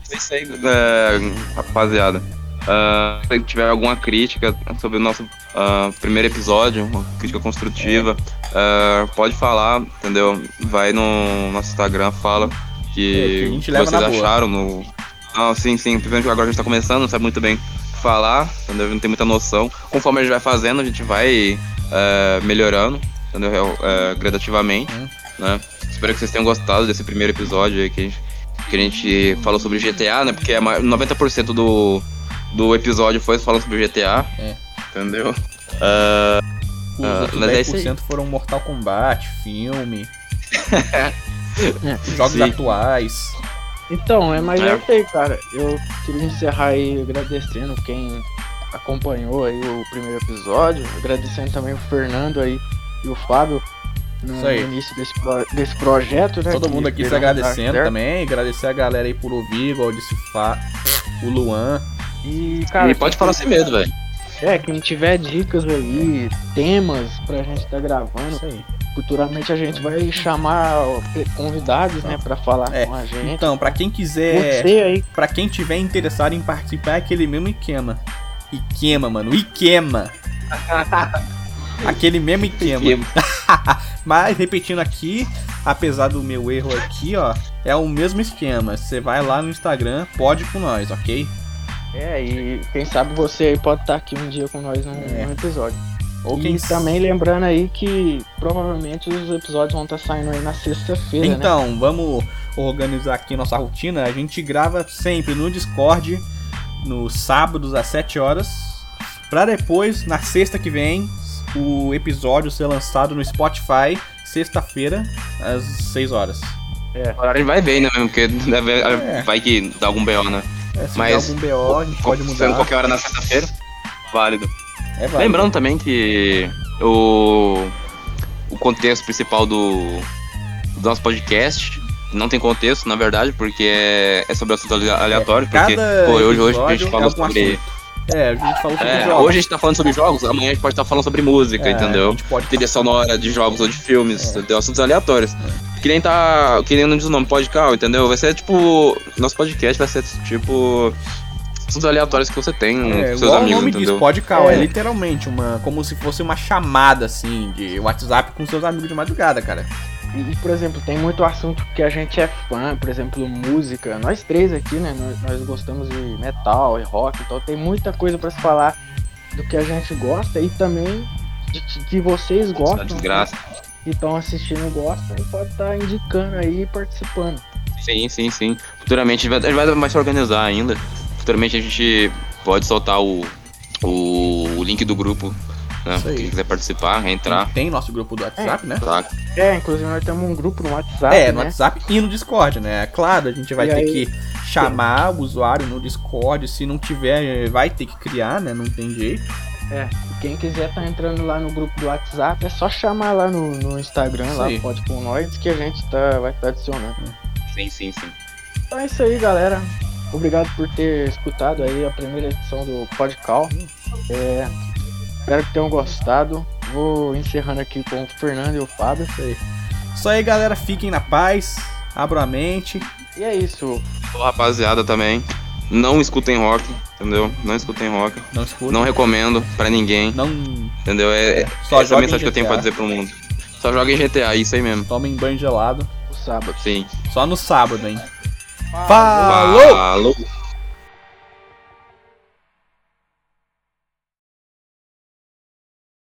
É isso aí, é, rapaziada. Ah, se tiver alguma crítica sobre o nosso ah, primeiro episódio, uma crítica construtiva, ah, pode falar, entendeu? Vai no nosso Instagram, fala É, que, o que vocês acharam no. Ah, sim, sim, principalmente agora a gente tá começando, não sabe muito bem falar, entendeu? Não tem muita noção. Conforme a gente vai fazendo, a gente vai eh, melhorando, entendeu? Eh, gradativamente, Hum. Né? Espero que vocês tenham gostado desse primeiro episódio aí que a gente, que a gente falou sobre GTA, né? Porque a ma- 90% do, do episódio foi falando sobre GTA, É. entendeu? Ah, Os outros mas é isso 10% foram Mortal Kombat, filme, [laughs] jogos Sim. atuais. Então, é mais É. é. isso aí, cara. Eu queria encerrar aí agradecendo quem acompanhou aí o primeiro episódio. Agradecendo também o Fernando aí e o Fábio no Isso aí. início desse, pro- desse projeto, né? Todo mundo aqui se agradecendo também. Agradecer a galera aí por ouvir, igual disse o Fá, o Luan. E, cara, e pode falar sem medo, velho. É, quem tiver dicas aí, temas pra gente estar gravando, Isso aí. futuramente a gente vai chamar convidados, né, pra falar É, com a gente. Então, pra quem quiser, Você aí, pra quem tiver interessado em participar, é aquele mesmo Ikema. Ikema, mano, Ikema. [laughs] Aquele mesmo Ikema. [laughs] Mas repetindo aqui, apesar do meu erro aqui, ó, é o mesmo esquema. Você vai lá no Instagram, pode com nós, ok? é, e quem sabe você aí pode estar aqui um dia com nós num, É. num episódio. Ou e quem também lembrando aí que provavelmente os episódios vão estar saindo aí na sexta-feira, né? Então, vamos organizar aqui nossa rotina. A gente grava sempre no Discord, nos sábados às 7 horas, pra depois, na sexta que vem, o episódio ser lançado no Spotify, sexta-feira, às 6 horas. O horário vai ver, né, mesmo? Porque deve, É. vai que dá algum BO, né? É, se Mas- der algum BO, a gente pode Sendo mudar. qualquer hora na sexta-feira, válido. É válido. Lembrando também que o o contexto principal do, do nosso podcast. Não tem contexto, na verdade, porque é, é sobre assunto ale- aleatório. porque Cada pô, hoje, hoje a gente é falou sobre. assunto. É, a gente falou sobre É, jogos. hoje a gente tá falando sobre jogos, amanhã a gente pode estar falando sobre música, É, entendeu? A gente pode Trilha sonora de jogos ou de filmes, É. entendeu? Assuntos aleatórios. Que nem tá. Que nem não diz o nome, podcast, entendeu? Vai ser tipo. Nosso podcast vai ser tipo. Assuntos aleatórios que você tem com É, seus igual o amigos, nome entendeu? diz, podcast, é. É. literalmente uma, como se fosse uma chamada, assim, de WhatsApp com seus amigos de madrugada, cara. E, por exemplo, tem muito assunto que a gente é fã, por exemplo, música. Nós três aqui, né? Nós, nós gostamos de metal e rock, então tem muita coisa pra se falar do que a gente gosta e também de que, que vocês gostam. desgraça. Que estão assistindo gostam e pode estar indicando aí e participando. Sim, sim, sim. Futuramente a gente vai, vai mais se organizar ainda. Futuramente a gente pode soltar o, o, o link do grupo, né? Quem quiser participar, entrar. Tem nosso grupo do WhatsApp, né? Tá? É, inclusive nós temos um grupo no WhatsApp, É, no né? WhatsApp e no Discord, né? Claro, a gente vai E ter aí- que chamar o usuário no Discord. Se não tiver, vai ter que criar, né? Não tem jeito. Quem quiser tá entrando lá no grupo do WhatsApp, é só chamar lá no, no Instagram, lá Sim. pode com nós que a gente tá, vai estar adicionando. Sim, sim, sim. Então é isso aí, galera. Obrigado por ter escutado aí a primeira edição do Podcall. É, espero que tenham gostado. Vou encerrando aqui com o Fernando e o Fábio. Isso aí, galera. Fiquem na paz. Abram a mente. E é isso. Ô, rapaziada também. Não escutem rock, entendeu? Não escutem rock. Não escutem. Não recomendo pra ninguém, Não. entendeu? É, é Só essa é a mensagem que eu tenho pra dizer pro mundo. Só joga em GTA, isso aí mesmo. Tomem banho gelado. O sábado. Sim. Só no sábado, hein? Falou! Falou!